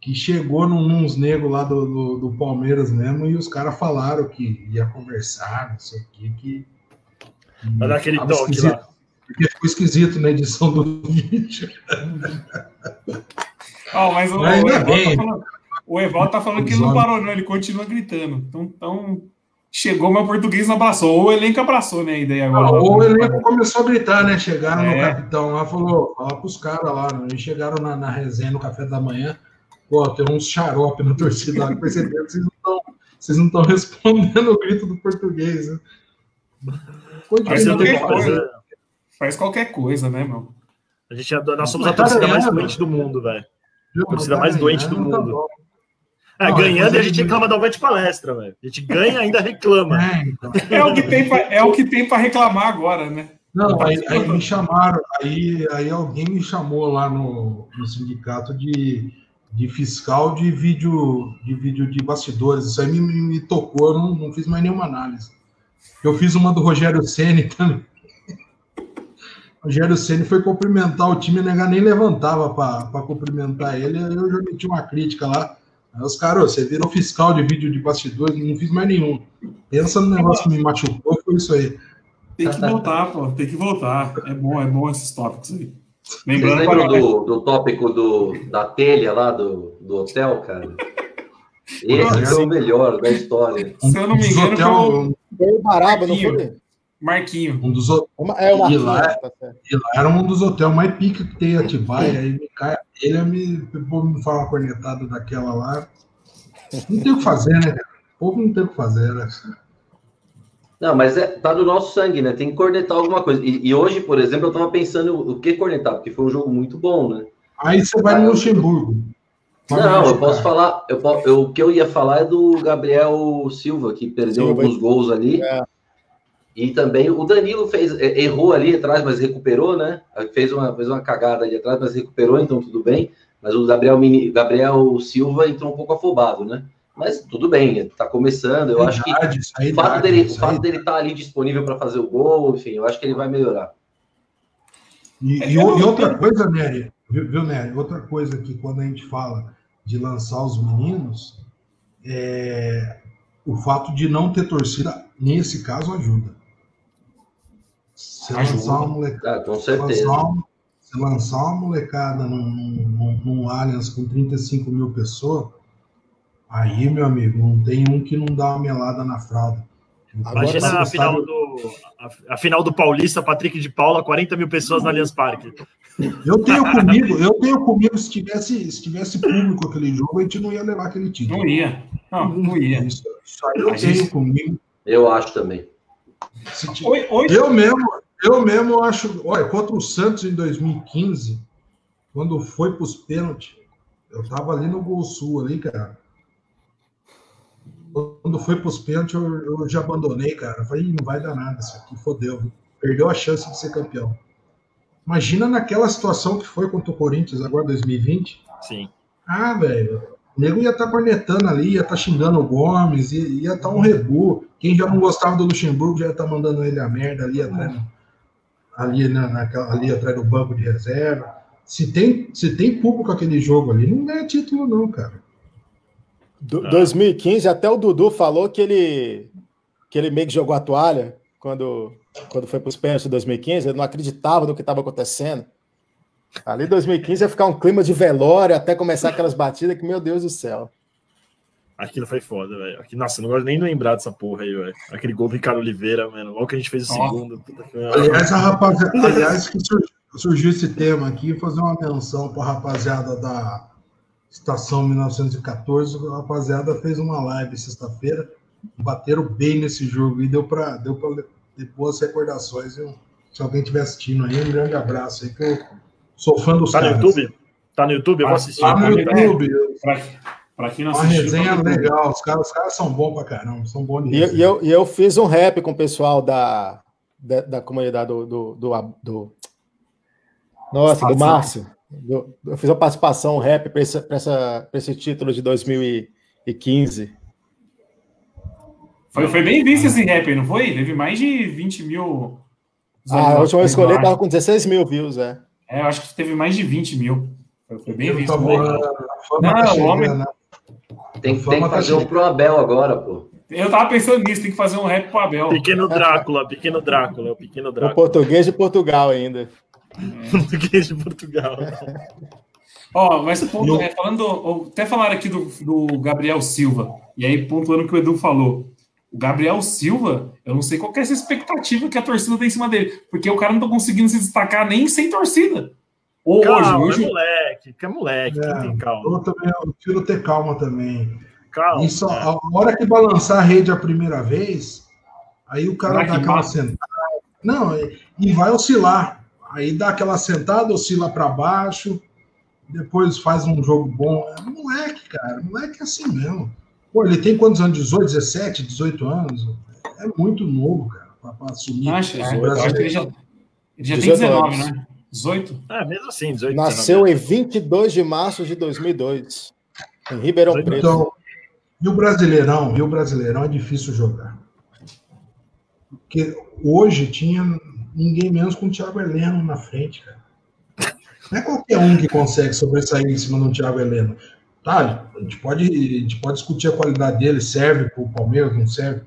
Speaker 6: que chegou num, nos negros lá do, do, do, Palmeiras mesmo e os caras falaram que ia conversar, não sei o que. que
Speaker 4: Vai dar aquele toque lá.
Speaker 6: Porque ficou esquisito na edição do vídeo.
Speaker 2: Oh, mas o, mas o, Evaldo tá falando, o Evaldo tá falando que ele não parou, não, ele continua gritando. Então, então chegou, mas o português não abraçou. Ou o elenco abraçou, né? A ideia agora.
Speaker 6: Ah, ou o elenco começou a gritar, né? Chegaram é. no capitão lá, falou, fala pros caras lá, né? Eles chegaram na, na resenha no café da manhã. Pô, tem uns xarope na torcida lá, perceberam que vocês não estão respondendo o grito do português. Né?
Speaker 2: Faz qualquer, coisa, faz qualquer coisa, né, meu?
Speaker 4: A gente, é nós somos a torcida mais doente do mundo, velho. A torcida mais doente do tá mundo. É, não, ganhando, a gente reclama da de palestra, velho. A gente ganha ainda reclama.
Speaker 2: É, então. é o que tem pra, é o que tem para reclamar agora, né?
Speaker 6: Não, aí, aí, me chamaram, aí, aí alguém me chamou lá no, no sindicato de, de fiscal de vídeo de vídeo de bastidores. Isso aí me, me tocou, eu não, não fiz mais nenhuma análise. Eu fiz uma do Rogério Ceni também. O Rogério Ceni foi cumprimentar o time, o nem levantava para cumprimentar ele. Eu já meti uma crítica lá. Aí os caras, você virou fiscal de vídeo de bastidores, não fiz mais nenhum. Pensa no negócio que me machucou, foi isso aí.
Speaker 2: Tem que voltar, pô, tem que voltar. É bom, é bom esses tópicos aí.
Speaker 5: Lembrando Vocês lembram do, do tópico do, da telha lá do, do hotel, cara? Esse foi o melhor da história.
Speaker 2: Se eu não me engano, hotel...
Speaker 3: foi o Baraba, não foi?
Speaker 2: Marquinho.
Speaker 6: Um dos Uma, é o e, lá, tá e lá era um dos hotéis mais pica que tem Atibaia. aí me cai, ele me, me fala uma cornetada daquela lá. Não tem o que fazer, né? O povo não tem o que fazer, né?
Speaker 5: Não, mas é, tá no nosso sangue, né? Tem que cornetar alguma coisa. E, e hoje, por exemplo, eu tava pensando o que cornetar, porque foi um jogo muito bom, né?
Speaker 6: Aí você vai no Luxemburgo.
Speaker 5: Não, eu posso falar. Eu, eu, o que eu ia falar é do Gabriel Silva, que perdeu Silva. alguns gols ali. É. E também o Danilo fez, é, errou ali atrás, mas recuperou, né? Fez uma, fez uma cagada ali atrás, mas recuperou, então tudo bem. Mas o Gabriel, Gabriel Silva entrou um pouco afobado, né? Mas tudo bem, está começando. Eu acho que o fato dele, o fato dele estar tá ali disponível para fazer o gol, enfim, eu acho que ele vai melhorar.
Speaker 6: E, e, e outra coisa, Nery, viu, viu, Nery? Outra coisa que quando a gente fala de lançar os meninos, é, o fato de não ter torcida, nesse caso, ajuda. Se lançar uma molecada,
Speaker 5: ah, com certeza. Lançar,
Speaker 6: se lançar uma molecada num, num, num Allianz com 35 mil pessoas, aí, meu amigo, não tem um que não dá uma melada na fralda.
Speaker 4: Imagina a final, do, a, a, final do Paulista, Patrick de Paula, 40 mil pessoas no Allianz Parque.
Speaker 6: Eu tenho comigo, eu tenho comigo, se tivesse, se tivesse público aquele jogo, a gente não ia levar aquele título.
Speaker 2: Não ia. Não, não ia. Isso,
Speaker 6: isso aí eu tenho gente... comigo.
Speaker 5: Eu acho também.
Speaker 6: Oi, oi. Eu mesmo, eu mesmo acho, olha, contra o Santos em 2015, quando foi para os pênaltis, eu tava ali no Gol Sul ali, cara. Quando foi para os pênaltis, eu, eu, já abandonei, cara. falei, não vai dar nada, isso aqui fodeu. Perdeu a chance de ser campeão. Imagina naquela situação que foi contra o Corinthians agora 2020.
Speaker 4: Sim.
Speaker 6: Ah, velho. O nego ia estar tá cornetando ali, ia estar tá xingando o Gomes, ia estar tá um rebu. Quem já não gostava do Luxemburgo já ia estar tá mandando ele a merda ali atrás ali, na, naquela, ali atrás do banco de reserva. Se tem, se tem público aquele jogo ali, não ganha título, não, cara.
Speaker 3: Do, 2015, até o Dudu falou que ele, que ele meio que jogou a toalha quando, quando foi para os pênaltis de 2015. Ele não acreditava no que estava acontecendo. Ali 2015 ia ficar um clima de velório até começar aquelas batidas que, meu Deus do céu.
Speaker 4: Aquilo foi foda, velho. Nossa, não gosto nem de lembrar dessa porra aí, velho. Aquele gol do Ricardo Oliveira, mano. Olha o que a gente fez o
Speaker 2: Nossa.
Speaker 4: segundo.
Speaker 6: Aliás, a rapaziada, aliás que surgiu, esse tema aqui, fazer uma menção para a rapaziada da Estação 1914. A rapaziada fez uma live sexta-feira, bateram bem nesse jogo e deu para deu pra ter boas recordações. viu? Se alguém estiver assistindo aí, um grande abraço aí, que eu sou fã dos
Speaker 4: Tá no
Speaker 6: caras.
Speaker 4: YouTube? Tá no YouTube? Eu vou assistir.
Speaker 6: Tá no YouTube,
Speaker 2: Pra, pra quem não
Speaker 6: uma
Speaker 2: assistiu,
Speaker 6: resenha
Speaker 2: tá no YouTube.
Speaker 6: legal. Os caras, os caras são bons pra caramba, são bons
Speaker 3: E, eu-
Speaker 6: resenha.
Speaker 3: e eu, e eu fiz um rap com o pessoal da, da, da comunidade do, do, do, do- Nossa, do Márcio. Do- eu fiz uma participação um rap para esse, pra essa- pra esse título de 2015.
Speaker 2: Foi, foi bem visto esse rap não foi? Teve mais de 20 mil.
Speaker 3: Ah, a última vez que eu olhei
Speaker 2: visualizações.
Speaker 3: tava com 16 mil views, é.
Speaker 2: É, eu acho que teve mais de 20 mil. Foi, bem visto.
Speaker 6: fama
Speaker 2: Não,
Speaker 6: tá
Speaker 2: o homem-
Speaker 6: né?
Speaker 5: Tem,
Speaker 6: Fama
Speaker 5: tem que
Speaker 6: tá
Speaker 5: fazer um pro Abel agora, pô.
Speaker 2: Eu tava pensando nisso, tem que fazer um rap pro Abel.
Speaker 4: Pequeno Drácula, pequeno Drácula, o pequeno
Speaker 3: O
Speaker 4: Drácula.
Speaker 3: português de Portugal ainda.
Speaker 4: Português de Portugal.
Speaker 2: Ó, mas ponto, é, falando, até falaram aqui do, do Gabriel Silva, e aí pontuando o que o Edu falou. O Gabriel Silva, eu não sei qual que é essa expectativa que a torcida tem em cima dele, porque o cara não tá conseguindo se destacar nem sem torcida. Ou
Speaker 4: Calma,
Speaker 2: hoje,
Speaker 4: é
Speaker 2: hoje,
Speaker 4: moleque, que é moleque,
Speaker 6: É.
Speaker 4: que tem calma.
Speaker 6: Eu também eu prefiro ter calma também.
Speaker 4: Calma.
Speaker 6: Isso,
Speaker 4: é.
Speaker 6: a hora que balançar a rede a primeira vez, aí o cara
Speaker 2: Vai
Speaker 6: dá
Speaker 2: que
Speaker 6: aquela sentada. Não, e- e vai oscilar. Aí dá aquela sentada, oscila para baixo, depois faz um jogo bom. É moleque, cara. Moleque é assim mesmo. Pô, ele tem quantos anos? 18, 17, 18 anos? É muito novo, cara, para assumir.
Speaker 2: acho, é, eu acho que ele já, ele já tem
Speaker 3: 18
Speaker 2: 19,
Speaker 3: anos.
Speaker 2: né? 18?
Speaker 4: É, mesmo assim, 18
Speaker 3: Nasceu
Speaker 4: 19.
Speaker 3: em 22 de março de 2002, em Ribeirão Preto.
Speaker 6: Então, e o Brasileirão, e o Brasileirão é difícil jogar. Porque hoje tinha ninguém menos com o Thiago Heleno na frente, cara. Não é qualquer um que consegue sobressair em cima do Thiago Heleno. Tá, a gente pode, a gente pode discutir a qualidade dele, serve para o Palmeiras, não serve,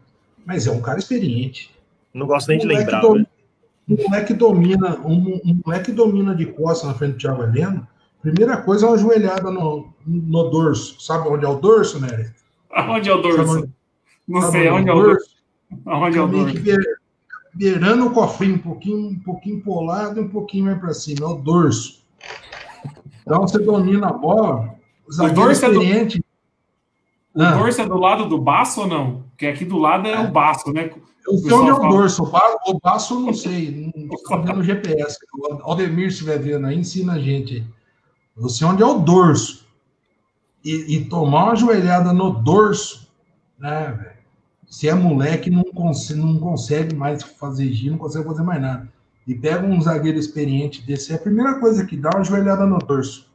Speaker 6: mas é um cara experiente.
Speaker 4: Não gosto nem de
Speaker 6: Um moleque
Speaker 4: lembrar,
Speaker 6: dom-
Speaker 4: velho.
Speaker 6: Um moleque domina, um, um moleque domina de costas na frente do Thiago Heleno. Primeira coisa é uma joelhada no, no dorso. Sabe onde é o dorso, Nery?
Speaker 2: Aonde é o dorso?
Speaker 6: Sabe
Speaker 2: Não sei, aonde é o dorso? Aonde é o dorso?
Speaker 6: beir- beirando o cofrinho, um pouquinho, um pouquinho polado e um pouquinho mais para cima, é o dorso. Então você domina a bola, o zagueiro
Speaker 2: dorso é do-. O
Speaker 6: Ah.
Speaker 2: dorso é do lado do baço ou não? Porque aqui do lado é o baço, né?
Speaker 6: Eu sei onde é o dorso, o ba- o baço eu não sei, não estou vendo no GPS. O Aldemir, se estiver vendo aí, ensina a gente. sei onde é o dorso. E, e tomar uma joelhada no dorso, né, velho? Se é moleque, não consegue, não consegue mais fazer giro, não consegue fazer mais nada. E pega um zagueiro experiente desse, é a primeira coisa que dá uma joelhada no dorso.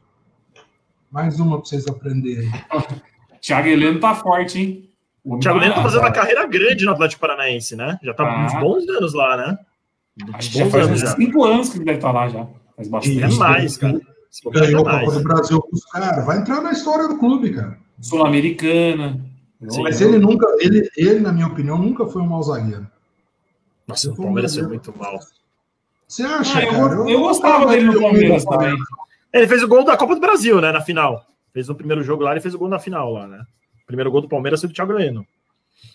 Speaker 6: Mais uma para vocês aprenderem.
Speaker 2: Thiago Heleno tá forte, hein?
Speaker 4: O Thiago Heleno tá fazendo uma carreira grande no Atlético Paranaense, né? Já tá
Speaker 2: Ah.
Speaker 4: uns bons anos lá, né?
Speaker 2: Acho que já faz
Speaker 4: anos
Speaker 2: uns
Speaker 4: já.
Speaker 2: 5 anos que ele deve estar lá já. Faz bastante.
Speaker 4: É mais, cara.
Speaker 6: Ganhou
Speaker 4: é
Speaker 6: a Copa
Speaker 4: mais.
Speaker 6: do Brasil com os caras. Vai entrar na história do clube, cara.
Speaker 2: Sul-Americana.
Speaker 6: Mas ele nunca, ele, ele, na minha opinião, nunca foi um mau zagueiro.
Speaker 4: Nossa, o Palmeiras foi muito mal.
Speaker 6: Você acha,
Speaker 2: Ah, eu,
Speaker 6: cara?
Speaker 2: go- eu gostava dele no Palmeiras também.
Speaker 4: Ele fez o gol da Copa do Brasil, né? Na final. Fez no primeiro jogo lá, ele fez o gol na final lá, né? O primeiro gol do Palmeiras foi do Thiago Heleno.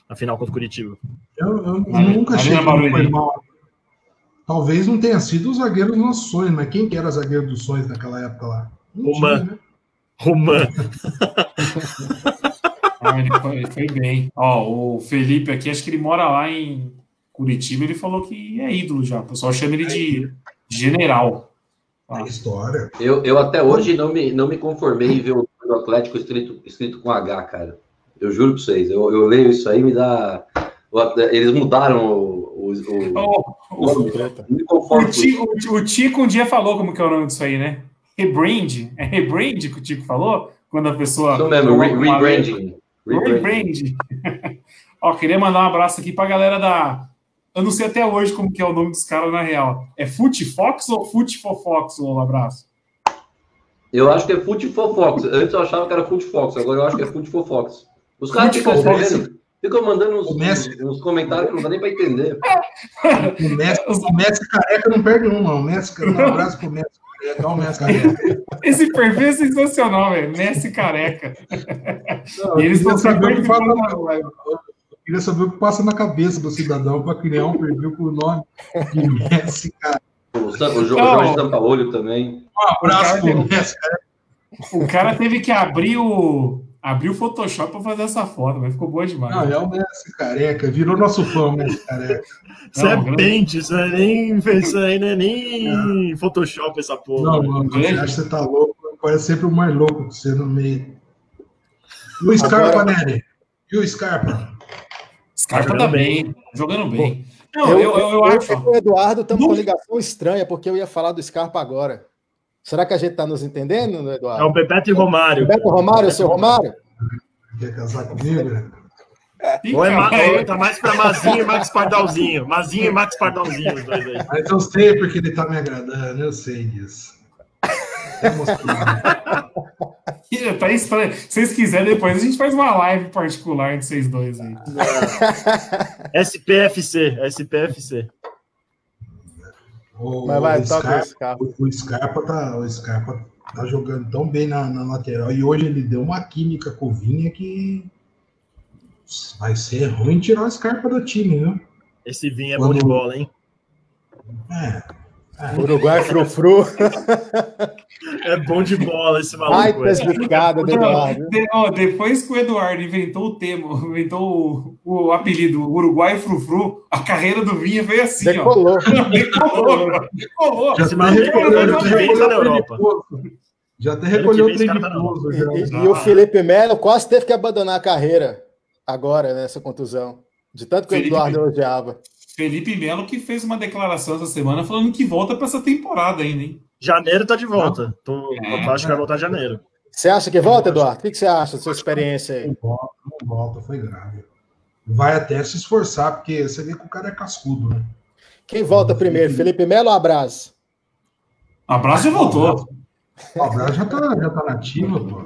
Speaker 4: Na final contra o Curitiba.
Speaker 6: Eu, eu nunca achei
Speaker 2: na
Speaker 6: que ele foi
Speaker 2: Barueri.
Speaker 6: mal. Talvez não tenha sido o zagueiro dos nossos sonhos, mas quem que era zagueiro dos sonhos naquela época lá?
Speaker 4: Roman.
Speaker 6: tinha, né?
Speaker 4: Roman.
Speaker 2: Ah, ele, foi, ele foi bem. Ó, o Felipe aqui, acho que ele mora lá em Curitiba, ele falou que é ídolo já. O pessoal chama ele de general.
Speaker 6: É história.
Speaker 5: Eu, eu até hoje não me, não me conformei em ver o nome do Atlético escrito, escrito com H, cara. Eu juro pra vocês. Eu, eu leio isso aí me dá. Eles mudaram o. o, o-
Speaker 2: Ó, o,
Speaker 5: conformo
Speaker 2: o. Tico, o Ti- o Tico um dia falou como que é o nome disso aí, né? Rebrand. É rebrand que o Tico falou? Quando a pessoa.
Speaker 5: Isso mesmo. Rebranding.
Speaker 2: Rebrand. Ó, queria mandar um abraço aqui pra galera da. Eu não sei até hoje como que é o nome dos caras na real. É Fute Fox ou Fute Fofox? Um abraço.
Speaker 5: Eu acho que é Foot Fofox. Antes eu achava que era Foot Fox, agora eu acho que é Foot Fofox. Os caras ficam escrevendo, ficam mandando uns,
Speaker 6: O Messi.
Speaker 5: uns, comentários que não dá nem pra entender.
Speaker 6: O Messi, o Messi careca não perde uma. O Messi, um abraço pro Messi careca. Olha o Messi careca.
Speaker 2: Esse perfil é sensacional, velho. Messi careca.
Speaker 6: Não,
Speaker 2: E eles
Speaker 6: queria saber o que queria saber o que passa na cabeça do cidadão para criar um perfil com o nome de Messi, cara.
Speaker 5: O, Sam- o. Jorge Sampaoli também.
Speaker 6: Um abraço
Speaker 2: O cara
Speaker 6: pro Messi, cara.
Speaker 2: O cara teve que abrir o, abrir o Photoshop pra fazer essa foto, mas ficou boa demais.
Speaker 6: Não, é o Messi careca, virou nosso fã, o Messi careca.
Speaker 4: Isso é pente, isso é nem, isso aí não é nem Photoshop essa porra.
Speaker 6: Não, mano, acha que você tá louco? Parece sempre o mais louco que você no meio. E o Scarpa,
Speaker 3: Agora-
Speaker 6: Nery? E o Scarpa?
Speaker 2: Scarpa tá bem, jogando bem. Não,
Speaker 3: Eu,
Speaker 2: eu, eu, eu acho.
Speaker 3: o Eduardo estamos com uma ligação estranha, porque eu ia falar do Scarpa agora. Será que a gente está nos entendendo,
Speaker 4: É
Speaker 3: Eduardo?
Speaker 4: o Bebeto e Romário.
Speaker 3: Beto Romário, o seu Romário?
Speaker 6: Quer casar comigo?
Speaker 4: Ou é Ma- ou tá mais pra Mazinho e Max Pardalzinho. Mazinho e Max Pardalzinho, os dois aí.
Speaker 6: Mas eu sei porque ele tá me agradando, eu sei disso. Tô
Speaker 2: Ih, Tá estranho. Se vocês quiserem, depois a gente faz uma live particular de vocês dois aí.
Speaker 4: SPFC, SPFC.
Speaker 6: O,
Speaker 3: Mas vai,
Speaker 6: o
Speaker 3: toca o
Speaker 6: Scarpa,
Speaker 3: Scarpa.
Speaker 6: o, o Scarpa tá, o Scarpa tá jogando tão bem na, na lateral e hoje ele deu uma química com o Vinha que vai ser ruim tirar o Scarpa do time, viu?
Speaker 4: Esse vinho é bom de bola, hein?
Speaker 6: É,
Speaker 3: Uruguai frufru.
Speaker 4: É bom de bola esse maluco.
Speaker 3: Ai,
Speaker 4: velho.
Speaker 3: explicado do Eduardo.
Speaker 2: De- ó, depois que o Eduardo inventou o tema, inventou o, o apelido Uruguai Frufru, a carreira do Vinha veio assim, ó.
Speaker 3: Decolou.
Speaker 2: Decolou, decolou.
Speaker 6: Até recolheu-
Speaker 4: ano que vem tá na Europa.
Speaker 6: Já até recolheu o trem de
Speaker 4: tá
Speaker 6: pouso.
Speaker 3: E,
Speaker 6: já.
Speaker 3: o Felipe Melo quase teve que abandonar a carreira agora, nessa contusão. De tanto que o
Speaker 2: Felipe-
Speaker 3: Eduardo elogiava.
Speaker 2: Felipe Melo que fez uma declaração essa semana falando que volta para essa temporada ainda, hein?
Speaker 4: Janeiro tá de volta. Tô,
Speaker 2: É.
Speaker 4: eu acho que vai voltar em janeiro.
Speaker 3: Você acha que volta, Eduardo? O que que você acha da sua experiência aí?
Speaker 6: Não volta, não volta, foi grave. Vai até se esforçar, porque você vê que o cara é cascudo, né?
Speaker 3: Quem volta primeiro, Felipe Melo ou Abraz?
Speaker 2: Abraço já voltou.
Speaker 6: O Abraço já tá, já tá nativo, pô.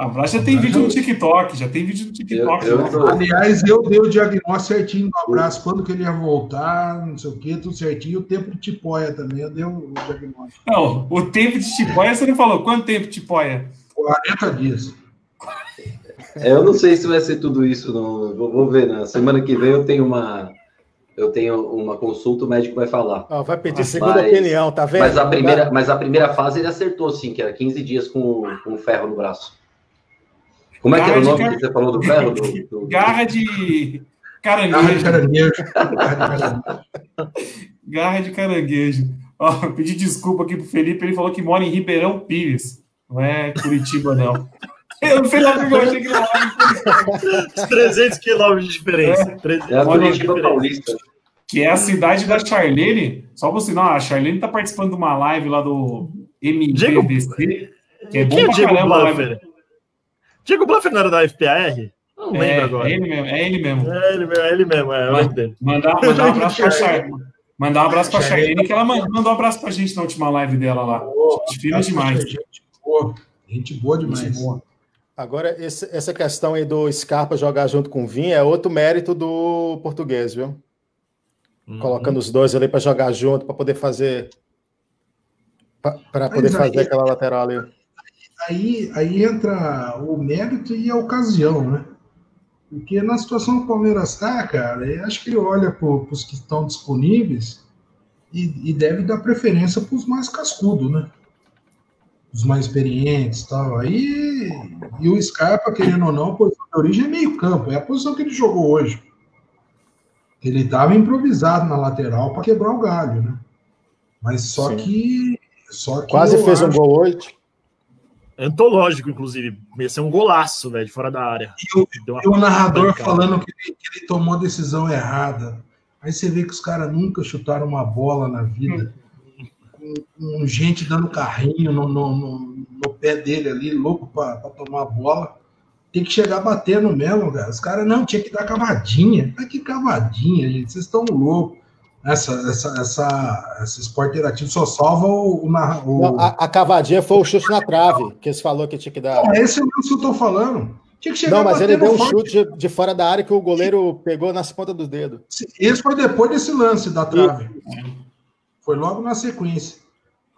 Speaker 2: É. Abraço já tem vídeo no TikTok, já tem vídeo no TikTok.
Speaker 5: Eu- eu tô-
Speaker 6: Aliás, eu dei o diagnóstico certinho do abraço, quando que ele ia voltar, não sei o que, tudo certinho. O tempo de tipóia também, eu dei o diagnóstico.
Speaker 2: Não, o tempo de Tipóia, você não falou. Quanto tempo de Tipóia?
Speaker 6: 40 dias.
Speaker 5: É, eu não sei se vai ser tudo isso, não. Vou, vou ver. Na semana que vem eu tenho uma. Eu tenho uma consulta, o médico vai falar.
Speaker 3: Ó, vai pedir
Speaker 2: Mas-
Speaker 3: segunda opinião, tá vendo?
Speaker 5: Mas a, primeira, mas a primeira fase ele acertou, sim, que era 15 dias com, com ferro no braço. Como é que era o
Speaker 2: Garra
Speaker 5: nome
Speaker 2: de
Speaker 5: que você falou do ferro? Do, do-
Speaker 2: Garra de
Speaker 6: Garra
Speaker 2: caranguejo.
Speaker 6: Garra de caranguejo.
Speaker 2: Garra de caranguejo. Ó, pedi desculpa aqui pro Felipe, ele falou que mora em Ribeirão Pires. Não é Curitiba, não. Eu não sei lá porque eu achei que ele morava em Curitiba.
Speaker 4: 300 quilômetros de diferença. 300
Speaker 5: É a Curitiba
Speaker 4: diferença.
Speaker 5: Paulista.
Speaker 2: Que é a cidade da Charlene. Só você não, a Charlene tá participando de uma live lá do MVBC. Que é bom
Speaker 4: Quem é
Speaker 2: pra
Speaker 4: Diego
Speaker 2: caramba.
Speaker 4: Diego Bluffer não era da FPR? Não lembro
Speaker 2: É,
Speaker 4: agora.
Speaker 2: é ele mesmo, é ele mesmo.
Speaker 4: É ele mesmo, é ele mesmo, é, eu lembro dele.
Speaker 2: Mandar, mandar um abraço pra Charlene. Mandar um abraço pra Charlene, que ela man- mandou um abraço pra gente na última live dela lá. Gente fina demais.
Speaker 6: Gente boa, gente boa demais.
Speaker 2: Gente boa.
Speaker 3: Agora, esse- essa questão aí do Scarpa jogar junto com o Vinha é outro mérito do português, viu?
Speaker 4: Uhum.
Speaker 3: Colocando os dois ali para jogar junto, para poder fazer. Para poder
Speaker 6: Mas aí-
Speaker 3: fazer aquela lateral ali.
Speaker 6: Aí, aí entra o mérito e a ocasião, né? Porque na situação que o Palmeiras está, cara, eu acho que ele olha para os que estão disponíveis e, e deve dar preferência para os mais cascudos, né? Os mais experientes e tal. Aí, e o Scarpa, querendo ou não, a posição de origem é meio campo, é a posição que ele jogou hoje. Ele estava improvisado na lateral para quebrar o galho, né? Mas só
Speaker 3: Sim.
Speaker 6: que. Só que
Speaker 3: Quase fez um gol hoje.
Speaker 4: Antológico, inclusive. Ia ser um golaço, velho, de fora da área.
Speaker 6: que o- E o narrador falando que ele, que ele tomou a decisão errada. Aí você vê que os caras nunca chutaram uma bola na vida. Com, com gente dando carrinho no, no, no- no pé dele ali, louco para tomar a bola. Tem que chegar batendo mesmo, cara. Os caras não, tinha que dar cavadinha. Mas que cavadinha, gente. Vocês estão loucos. Essa, essa, essa, esse esporte interativo só salva o, o,
Speaker 3: Não, a, a cavadinha foi o chute na trave, que eles falou que tinha que dar.
Speaker 6: É esse é o lance que eu tô falando. Tinha que chegar
Speaker 3: Não, mas ele deu um
Speaker 6: forte.
Speaker 3: chute de, de fora da área que o goleiro pegou nas pontas dos dedos.
Speaker 6: Esse foi depois desse lance da trave. Foi logo na sequência.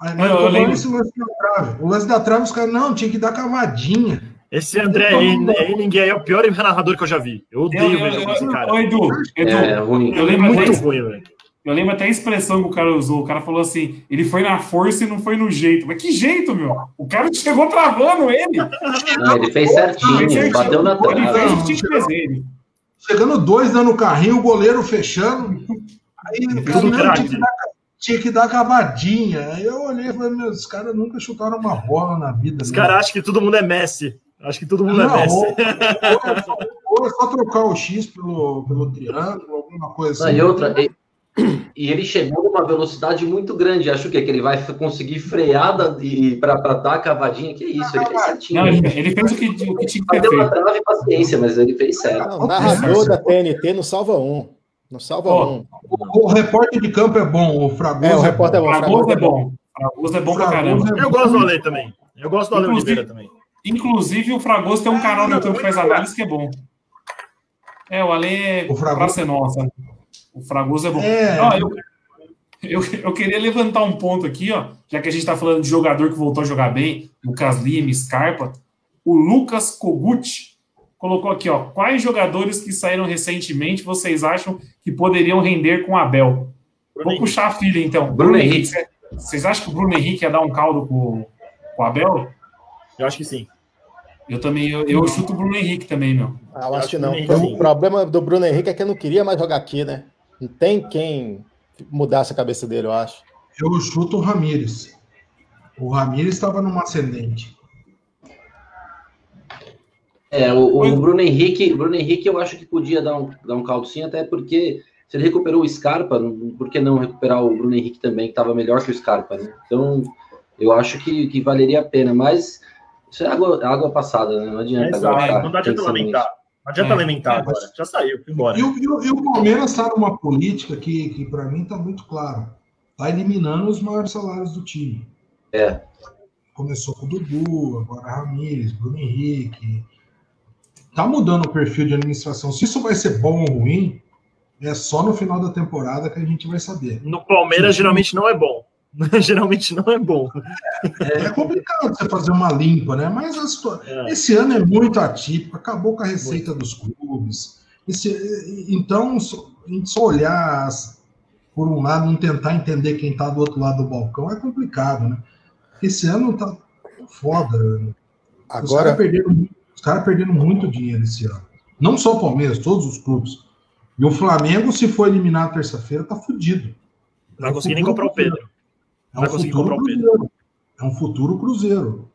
Speaker 6: Aí, mas
Speaker 2: Eu- eu
Speaker 6: eu
Speaker 2: lembro.
Speaker 6: esse lance da trave. O lance da trave, os caras, não, tinha que dar cavadinha.
Speaker 4: Esse André Henning é o pior narrador que eu já vi. Eu odeio eu, eu, esse cara.
Speaker 2: Ô, Edu, Edu,
Speaker 5: é ruim.
Speaker 2: Eu lembro
Speaker 4: muito até, ruim, velho.
Speaker 2: Eu lembro até a expressão que o cara usou. O cara falou assim: ele foi na força e não foi no jeito. Mas que jeito, meu? O cara chegou travando ele.
Speaker 5: Não, ele fez certinho, ele certinho. bateu na trave. Ele fez o que
Speaker 6: tinha que fazer. Chegando dois dando carrinho, o goleiro fechando. Aí o cara não, tinha, que dar, tinha que dar cavadinha. Aí eu olhei e falei: meus caras nunca chutaram uma bola na vida.
Speaker 4: Os caras acham que todo mundo é Messi. Acho que todo mundo é não, é Messi. Ou,
Speaker 6: ou, ou, é só trocar o X pelo, pelo triângulo, alguma coisa assim.
Speaker 5: e outra, e, e ele chegou numa velocidade muito grande. Acho que, é que ele vai conseguir freada para dar a cavadinha. Que isso, ele fez certinho.
Speaker 2: Não, ele, fez o que, o que tinha que
Speaker 5: ter feito. trave paciência, mas ele fez certo. Não,
Speaker 3: o narrador da TNT não salva um. Não salva oh, um.
Speaker 6: O, o, repórter de campo é bom, o Fragoso.
Speaker 3: É, o repórter é bom.
Speaker 2: Fragoso é bom. Fragoso é bom pra caramba.
Speaker 4: Eu gosto do Ale também. Eu gosto do Ale Oliveira também.
Speaker 2: Inclusive, o Fragoso tem um canal no YouTube que faz análise que é bom. É, o Ale é o Fragoso... nossa. O Fragoso é bom. É. Eu, eu, eu, queria levantar um ponto aqui, ó, já que a gente está falando de jogador que voltou a jogar bem, Lucas Lima, Scarpa. O Lucas Kogut colocou aqui, ó, quais jogadores que saíram recentemente vocês acham que poderiam render com o Abel? Bruno Vou puxar a filha, então.
Speaker 5: Bruno, Bruno Henrique.
Speaker 2: Henrique. Vocês acham que o Bruno Henrique ia dar um caldo com, com o Abel?
Speaker 4: Eu acho que sim.
Speaker 2: Eu também, eu, eu chuto o Bruno Henrique também, meu.
Speaker 3: Ah, eu acho que não. O problema do Bruno Henrique é que eu não queria mais jogar aqui, né? Não tem quem mudasse a cabeça dele, eu acho.
Speaker 6: Eu chuto o Ramires. O Ramires estava numa ascendente.
Speaker 5: É, o, o Bruno Henrique, Bruno Henrique eu acho que podia dar um, dar um caldo sim, até porque se ele recuperou o Scarpa, por que não recuperar o Bruno Henrique também, que estava melhor que o Scarpa, né? Então, eu acho que, que valeria a pena, mas isso é água, água passada, né? Não adianta. É,
Speaker 4: agora, não adianta lamentar. Não adianta é, lamentar é, agora. Já saiu, foi embora.
Speaker 6: E, e, e o Palmeiras está numa política que, que para mim está muito claro. Está eliminando os maiores salários do time.
Speaker 5: É.
Speaker 6: Começou com o Dudu, agora Ramires, Bruno Henrique. Está mudando o perfil de administração. Se isso vai ser bom ou ruim, é só no final da temporada que a gente vai saber.
Speaker 4: No Palmeiras, geralmente não é bom. geralmente não é bom.
Speaker 6: É, é, complicado você fazer uma limpa, né? Mas é. esse ano é muito atípico, acabou com a receita muito. dos clubes. Esse, então, a gente só olhar por um lado, não tentar entender quem está do outro lado do balcão é complicado, né? Esse ano tá foda. Agora... Os caras perderam, cara perderam muito dinheiro esse ano. Não só o Palmeiras, todos os clubes. E o Flamengo, se for eliminado terça-feira, tá fudido.
Speaker 4: Não vai conseguir nem comprar o Pedro.
Speaker 6: É um futuro cruzeiro. É um futuro cruzeiro.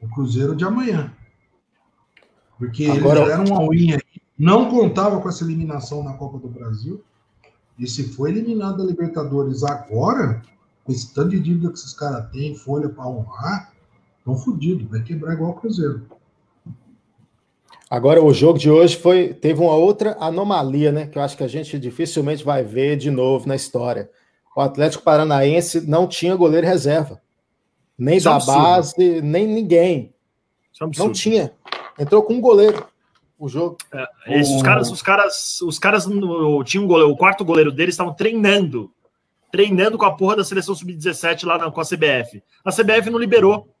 Speaker 6: O cruzeiro de amanhã. Porque Agora... eles deram uma unha aí. Não contava com essa eliminação na Copa do Brasil. E se for eliminado da Libertadores agora, com esse tanto de dívida que esses caras têm, folha para honrar, estão fodidos. Vai quebrar igual o Cruzeiro.
Speaker 3: Agora, o jogo de hoje foi teve uma outra anomalia, né? Que eu acho que a gente dificilmente vai ver de novo na história o Atlético Paranaense não tinha goleiro reserva. Nem Isso da é base, nem ninguém. É não tinha. Entrou com um goleiro o jogo.
Speaker 4: É, esses, Os caras, os caras, os caras tinham um goleiro, o quarto goleiro deles estavam treinando. Treinando com a porra da seleção sub-17 lá na, com a CBF. A CBF não liberou.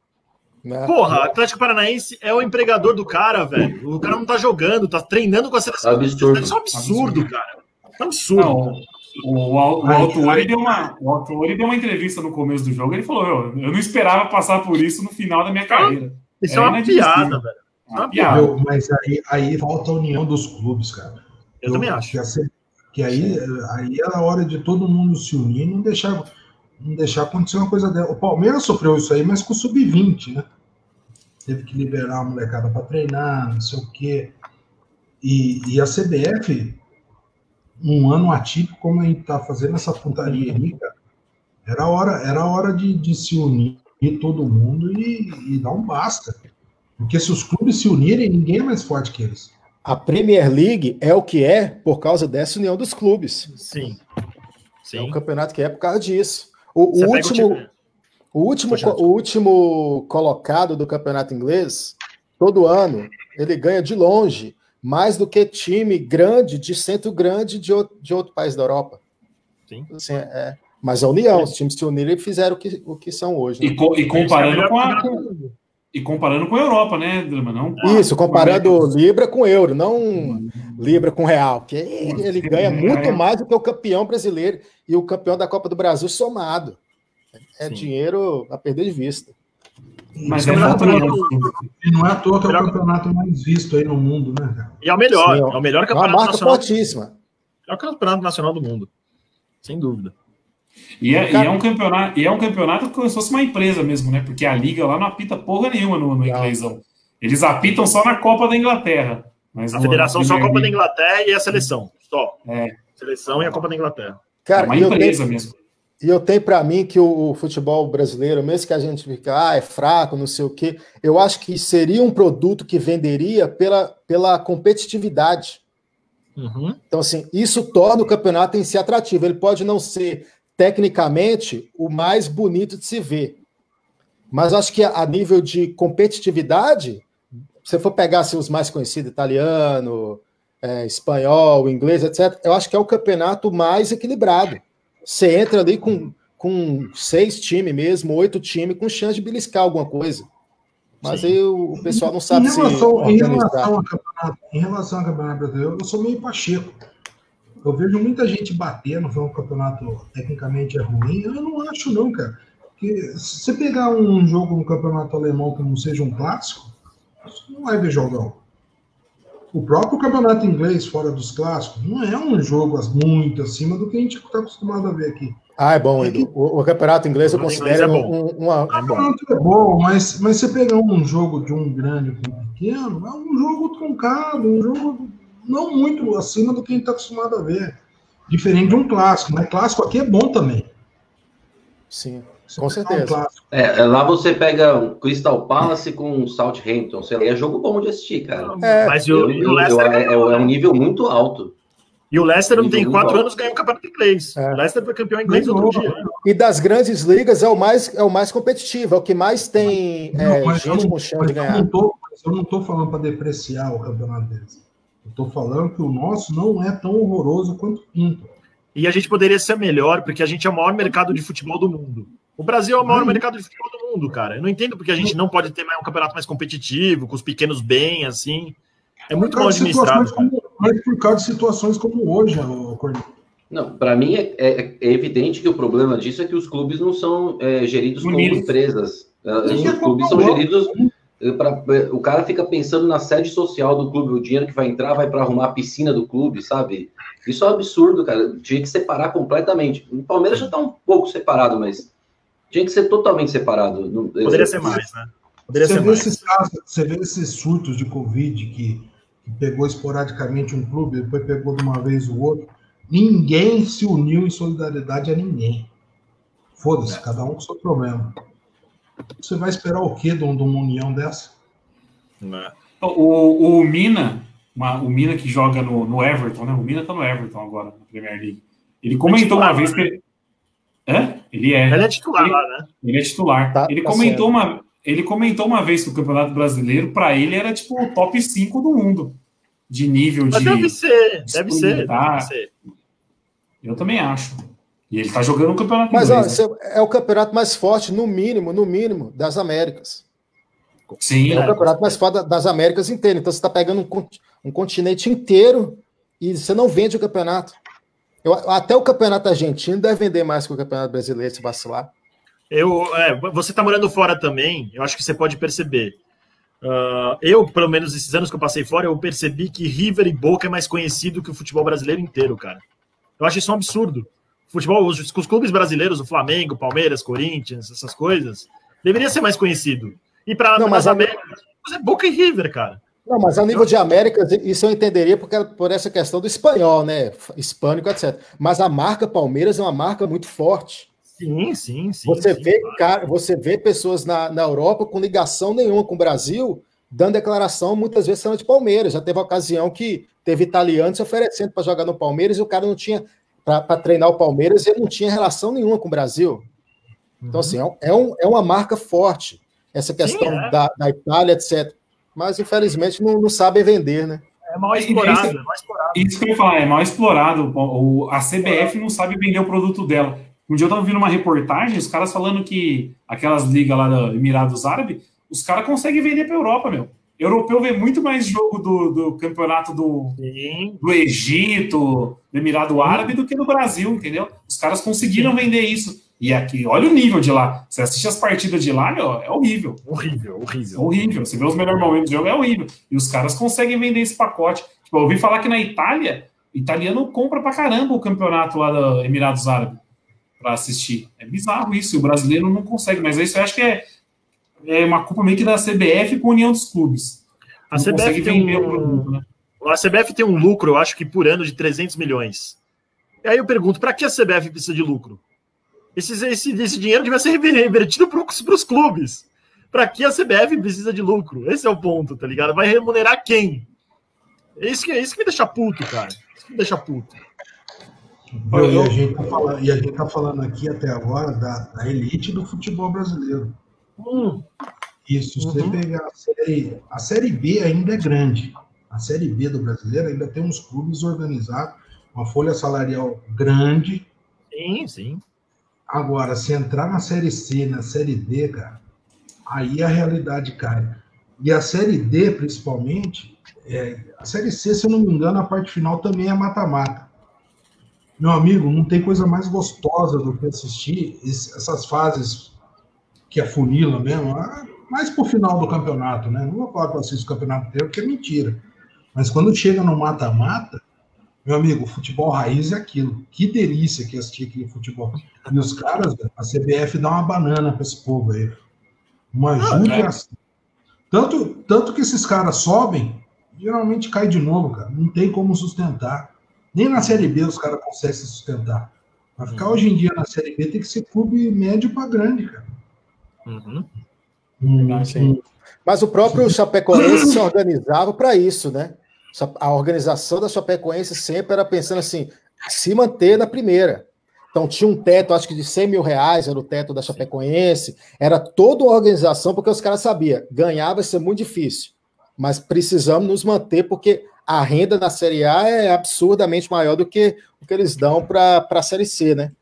Speaker 4: Né? Porra, Atlético Paranaense é o empregador do cara, velho. O cara não tá jogando, tá treinando com a seleção.
Speaker 5: Absurdo.
Speaker 4: Isso é um absurdo, cara. É um absurdo. Não,
Speaker 2: o, o, o deu uma, o deu uma entrevista no começo do jogo. Ele falou: eu, eu não esperava passar por isso no final da minha carreira.
Speaker 4: Isso é, é uma piada, velho. É uma
Speaker 6: piada. Mas aí, aí falta a união dos clubes, cara.
Speaker 4: Eu, eu também acho.
Speaker 6: Que, que aí, aí é a hora de todo mundo se unir e não deixar, não deixar acontecer uma coisa dela. O Palmeiras sofreu isso aí, mas com o sub-20, né? Teve que liberar a molecada para treinar, não sei o quê. E, e a CBF um ano atípico como a gente está fazendo essa pontaria aí, cara, era hora, era hora de, de se unir todo mundo e, e dar um basta. Porque se os clubes se unirem, ninguém é mais forte que eles.
Speaker 3: A Premier League é o que é por causa dessa união dos clubes.
Speaker 4: Sim.
Speaker 3: Sim. É um campeonato que é por causa disso. O, o último, o, último, o último colocado do campeonato inglês, todo ano, ele ganha de longe mais do que time grande, de centro grande de outro, de outro país da Europa.
Speaker 4: Sim.
Speaker 3: Assim, é, mas a união, os times se uniram e fizeram o que, o que são hoje.
Speaker 2: Né? E, co e, comparando com a, E comparando com a Europa, né, Drama? Não
Speaker 3: Isso, comparando Libra com euro, não Libra com real, que ele ganha muito mais do que o campeão brasileiro e o campeão da Copa do Brasil somado. É Sim. dinheiro a perder de vista.
Speaker 6: Mas é não, e não é à toa que é o campeonato mais visto aí no mundo, né?
Speaker 4: E é o melhor, Sim, é o melhor campeonato
Speaker 3: é uma marca nacional. fortíssima.
Speaker 4: É o campeonato nacional do mundo, sem dúvida.
Speaker 2: E é, e é, um campeonato, e é um campeonato como se fosse uma empresa mesmo, né? Porque a liga lá não apita porra nenhuma no, no inglêsão. Eles apitam só na Copa da Inglaterra.
Speaker 4: Mas a federação só a Copa da Inglaterra e a seleção. Só. É. Seleção e a Copa da Inglaterra.
Speaker 3: Cara, é uma empresa tenho, mesmo. E eu tenho para mim que o, o, futebol brasileiro, mesmo que a gente fica, ah, é fraco, não sei o quê, eu acho que seria um produto que venderia pela, pela competitividade. Uhum. Então, assim, isso torna o campeonato em si atrativo. Ele pode não ser tecnicamente, o mais bonito de se ver. Mas acho que a nível de competitividade, se você for pegar assim, os mais conhecidos, italiano, é, espanhol, inglês, etc., eu acho que é o campeonato mais equilibrado. Você entra ali com, com seis times mesmo, oito times, com chance de beliscar alguma coisa. Mas Sim. aí o, o, pessoal não sabe
Speaker 6: em relação, se em relação, ao campeonato, em relação ao campeonato brasileiro, eu sou meio pacheco. Eu vejo muita gente batendo, foi um campeonato tecnicamente é ruim. Eu não acho, não, cara. Porque se você pegar um jogo no campeonato alemão que não seja um clássico, você não vai ver jogão. O próprio campeonato inglês, fora dos clássicos, não é um jogo muito acima do que a gente está acostumado a ver aqui.
Speaker 3: Ah, é bom, Edu. O, o campeonato inglês eu considero é
Speaker 6: bom. Um, uma... O campeonato é bom, mas, mas você pegar um jogo de um grande com um pequeno, é um jogo truncado, um jogo não muito acima do que a gente está acostumado a ver. Diferente de um clássico, mas clássico aqui é bom também.
Speaker 3: Sim, com certeza.
Speaker 5: Um é, lá você pega um Crystal Palace com um Southampton, sei lá, é jogo bom de assistir, cara. É, mas o, eu, o Leicester eu, é, é, um nível muito alto.
Speaker 4: E o Leicester não tem quatro anos ganhou o campeonato inglês. É. O Leicester foi campeão inglês outro dia.
Speaker 3: E das grandes ligas é o mais, é o mais competitivo, é o que mais tem não, é, gente com chance de ganhar.
Speaker 6: Eu não estou falando para depreciar o campeonato deles. Estou falando que o nosso não é tão horroroso quanto pinto.
Speaker 4: E a gente poderia ser melhor, porque a gente é o maior mercado de futebol do mundo. O Brasil é o maior mercado de futebol do mundo, cara. Eu não entendo porque a gente não pode ter mais um campeonato mais competitivo, com os pequenos bem, assim. É muito mal administrado.
Speaker 6: Como, mas por causa de situações como hoje, Cornel.
Speaker 5: Não, para mim é, é, é, evidente que o problema disso é que os clubes não são é, geridos como empresas. Os clubes são geridos Pra, o cara fica pensando na sede social do clube, o dinheiro que vai entrar vai para arrumar a piscina do clube, sabe? Isso é um absurdo, cara. Tinha que separar completamente. O Palmeiras já está um pouco separado, mas tinha que ser totalmente separado.
Speaker 4: Poderia ser mais, né? Poderia
Speaker 6: você, ser vê mais. Esses casos, você vê esses surtos de Covid que, que pegou esporadicamente um clube, depois pegou de uma vez o outro. Ninguém se uniu em solidariedade a ninguém. Foda-se, é. cada um com seu problema. Você vai esperar o quê de, uma união dessa?
Speaker 2: Né. O, o Mina, uma, o Mina que joga no, no Everton, né? O Mina tá no Everton agora, na Premier League. Ele comentou é titular, uma vez que. É? Ele é.
Speaker 4: Ele é titular,
Speaker 2: ele,
Speaker 4: né?
Speaker 2: Ele é titular. Tá, ele, tá comentou uma, ele comentou uma vez que o Campeonato Brasileiro, para ele, era tipo o top 5 do mundo. De nível Mas de.
Speaker 4: Deve ser, deve ser, deve ser.
Speaker 2: Eu também acho. E ele está jogando o campeonato
Speaker 3: Mas inglês, ó, né? é o campeonato mais forte, no mínimo, no mínimo, das Américas.
Speaker 2: Sim.
Speaker 3: É o campeonato mais forte das Américas inteiras. Então você está pegando um, um, continente inteiro e você não vende o campeonato. Eu, até o campeonato argentino deve vender mais que o campeonato brasileiro, se vacilar.
Speaker 4: Eu, é, você está morando fora também, eu acho que você pode perceber. Uh, eu, pelo menos esses anos que eu passei fora, eu percebi que River e Boca é mais conhecido que o futebol brasileiro inteiro, cara. Eu acho isso um absurdo futebol, os, os clubes brasileiros, o Flamengo, Palmeiras, Corinthians, essas coisas, deveria ser mais conhecido. E para as Américas, é Boca e River, cara.
Speaker 3: Não, mas a nível de Américas, isso eu entenderia porque, por essa questão do espanhol, né? Hispânico, etc. Mas a marca Palmeiras é uma marca muito forte.
Speaker 4: Sim, sim, sim.
Speaker 3: Você,
Speaker 4: sim,
Speaker 3: vê, claro. cara, você vê pessoas na, na Europa com ligação nenhuma com o Brasil, dando declaração, muitas vezes sendo de Palmeiras. Já teve ocasião que teve italianos se oferecendo para jogar no Palmeiras e o cara não tinha para treinar o Palmeiras e ele não tinha relação nenhuma com o Brasil. Então, assim, é, é, um, é uma marca forte, essa questão Sim, é. da, da Itália, etc. Mas, infelizmente, não, não sabem vender, né?
Speaker 2: É mal explorado, é mal explorado. Isso que eu ia falar, é mal explorado. O, a CBF não sabe vender o produto dela. Um dia eu estava vendo uma reportagem, os caras falando que aquelas ligas lá do Emirados Árabes, os caras conseguem vender para Europa, meu. Europeu vê muito mais jogo do, do campeonato do, do Egito, do Emirado Árabe, do que do Brasil, entendeu? Os caras conseguiram vender isso. E aqui, olha o nível de lá. Você assiste as partidas de lá, meu, é horrível.
Speaker 4: Horrível, horrível.
Speaker 2: Horrível. Você vê os melhores momentos do jogo, é horrível. E os caras conseguem vender esse pacote. Tipo, eu ouvi falar que na Itália, italiano compra pra caramba o campeonato lá do Emirados Árabes para assistir. É bizarro isso. E o brasileiro não consegue. Mas isso eu acho que é é uma culpa meio que da CBF com a União dos Clubes.
Speaker 4: A CBF, tem um, produto, né? a CBF tem um lucro, eu acho que por ano, de 300 milhões. E aí eu pergunto, para que a CBF precisa de lucro? Esse, esse, esse dinheiro devia ser revertido para os clubes. Para que a CBF precisa de lucro? Esse é o ponto, tá ligado? Vai remunerar quem? É isso que, é isso que me deixa puto, cara. Isso que me deixa puto.
Speaker 6: Eu, e, a gente tá falando, e a gente tá falando aqui até agora da, da elite do futebol brasileiro. Hum. Isso, se uhum. você pegar a série, a série B ainda é grande. A série B do brasileiro ainda tem uns clubes organizados, uma folha salarial grande.
Speaker 4: Sim, sim.
Speaker 6: Agora, se entrar na série C, na série D, cara, aí a realidade cai. E a série D, principalmente, é, a série C, se eu não me engano, a parte final também é mata-mata. Meu amigo, não tem coisa mais gostosa do que assistir essas fases que afunila mesmo, ah, mais pro final do campeonato, né? Não vou falar que eu assisto o campeonato inteiro, porque é mentira. Mas quando chega no mata-mata, meu amigo, futebol raiz é aquilo. Que delícia que assistir aquele futebol. E os caras, a CBF dá uma banana para esse povo aí. Uma judiação. É. Tanto, tanto que esses caras sobem, geralmente cai de novo, cara. Não tem como sustentar. Nem na Série B os caras conseguem se sustentar. Para ficar uhum. hoje em dia na Série B tem que ser clube médio para grande, cara.
Speaker 3: Uhum. Hum, Mas o próprio Chapecoense se organizava para isso, né? A organização da Chapecoense sempre era pensando assim, se manter na primeira. Então tinha um teto, acho que de 100 mil reais era o teto da Chapecoense. Era toda uma organização, porque os caras sabiam, ganhar vai ser muito difícil. Mas precisamos nos manter, porque a renda da Série A é absurdamente maior do que o que eles dão para a Série C, né?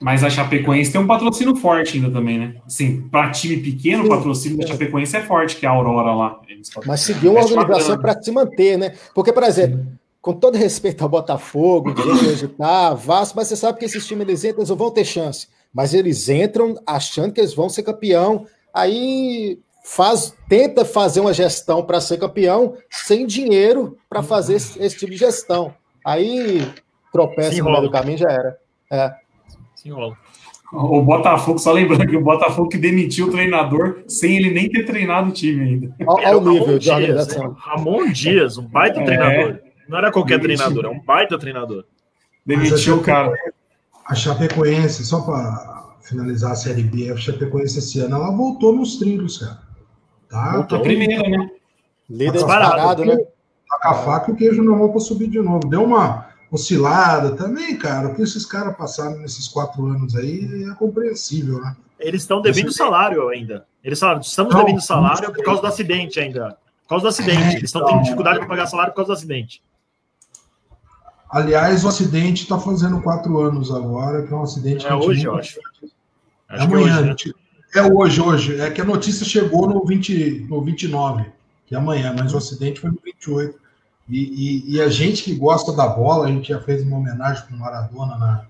Speaker 2: Mas a Chapecoense tem um patrocínio forte ainda também, né? Assim, para time pequeno, o patrocínio da Chapecoense é forte, que é a Aurora lá.
Speaker 3: Mas seguiu uma organização para se manter, né? Porque, por exemplo, com todo respeito ao Botafogo, hoje tá, Vasco, mas você sabe que esses times eles entram, eles não vão ter chance. Mas eles entram achando que eles vão ser campeão. Aí faz, tenta fazer uma gestão para ser campeão sem dinheiro para fazer esse, esse, tipo de gestão. Aí tropeça no meio do caminho já era. É
Speaker 2: O Botafogo, só lembrando que o Botafogo que demitiu o treinador sem ele nem ter treinado o time ainda.
Speaker 4: Olha o nível de organização. Né? Ramon Dias, um baita é, treinador. Não era qualquer treinador, é um baita treinador.
Speaker 2: Demitiu o cara.
Speaker 6: A Chapecoense, só para finalizar a Série B, a Chapecoense esse ano, ela voltou nos trilhos, cara.
Speaker 2: Tá? Voltou primeiro, né?
Speaker 6: Líder tá disparado, né? Tá com a faca e o queijo não para subir de novo. Deu uma oscilada também, cara. O que esses caras passaram nesses quatro anos aí é compreensível, né?
Speaker 4: Eles estão devendo salário ainda. Eles falaram, estamos devendo salário por causa do acidente ainda. Por causa do acidente. É, Eles estão então, tendo dificuldade para pagar salário por causa do acidente.
Speaker 6: Aliás, o acidente está fazendo quatro anos agora, que é um acidente.
Speaker 4: É hoje, eu acho.
Speaker 6: É amanhã. Hoje, né? É hoje, hoje. É que a notícia chegou no, 20, no 29, que é amanhã, mas o acidente foi no 28. E, e, e, a gente que gosta da bola, a gente já fez uma homenagem com o Maradona na,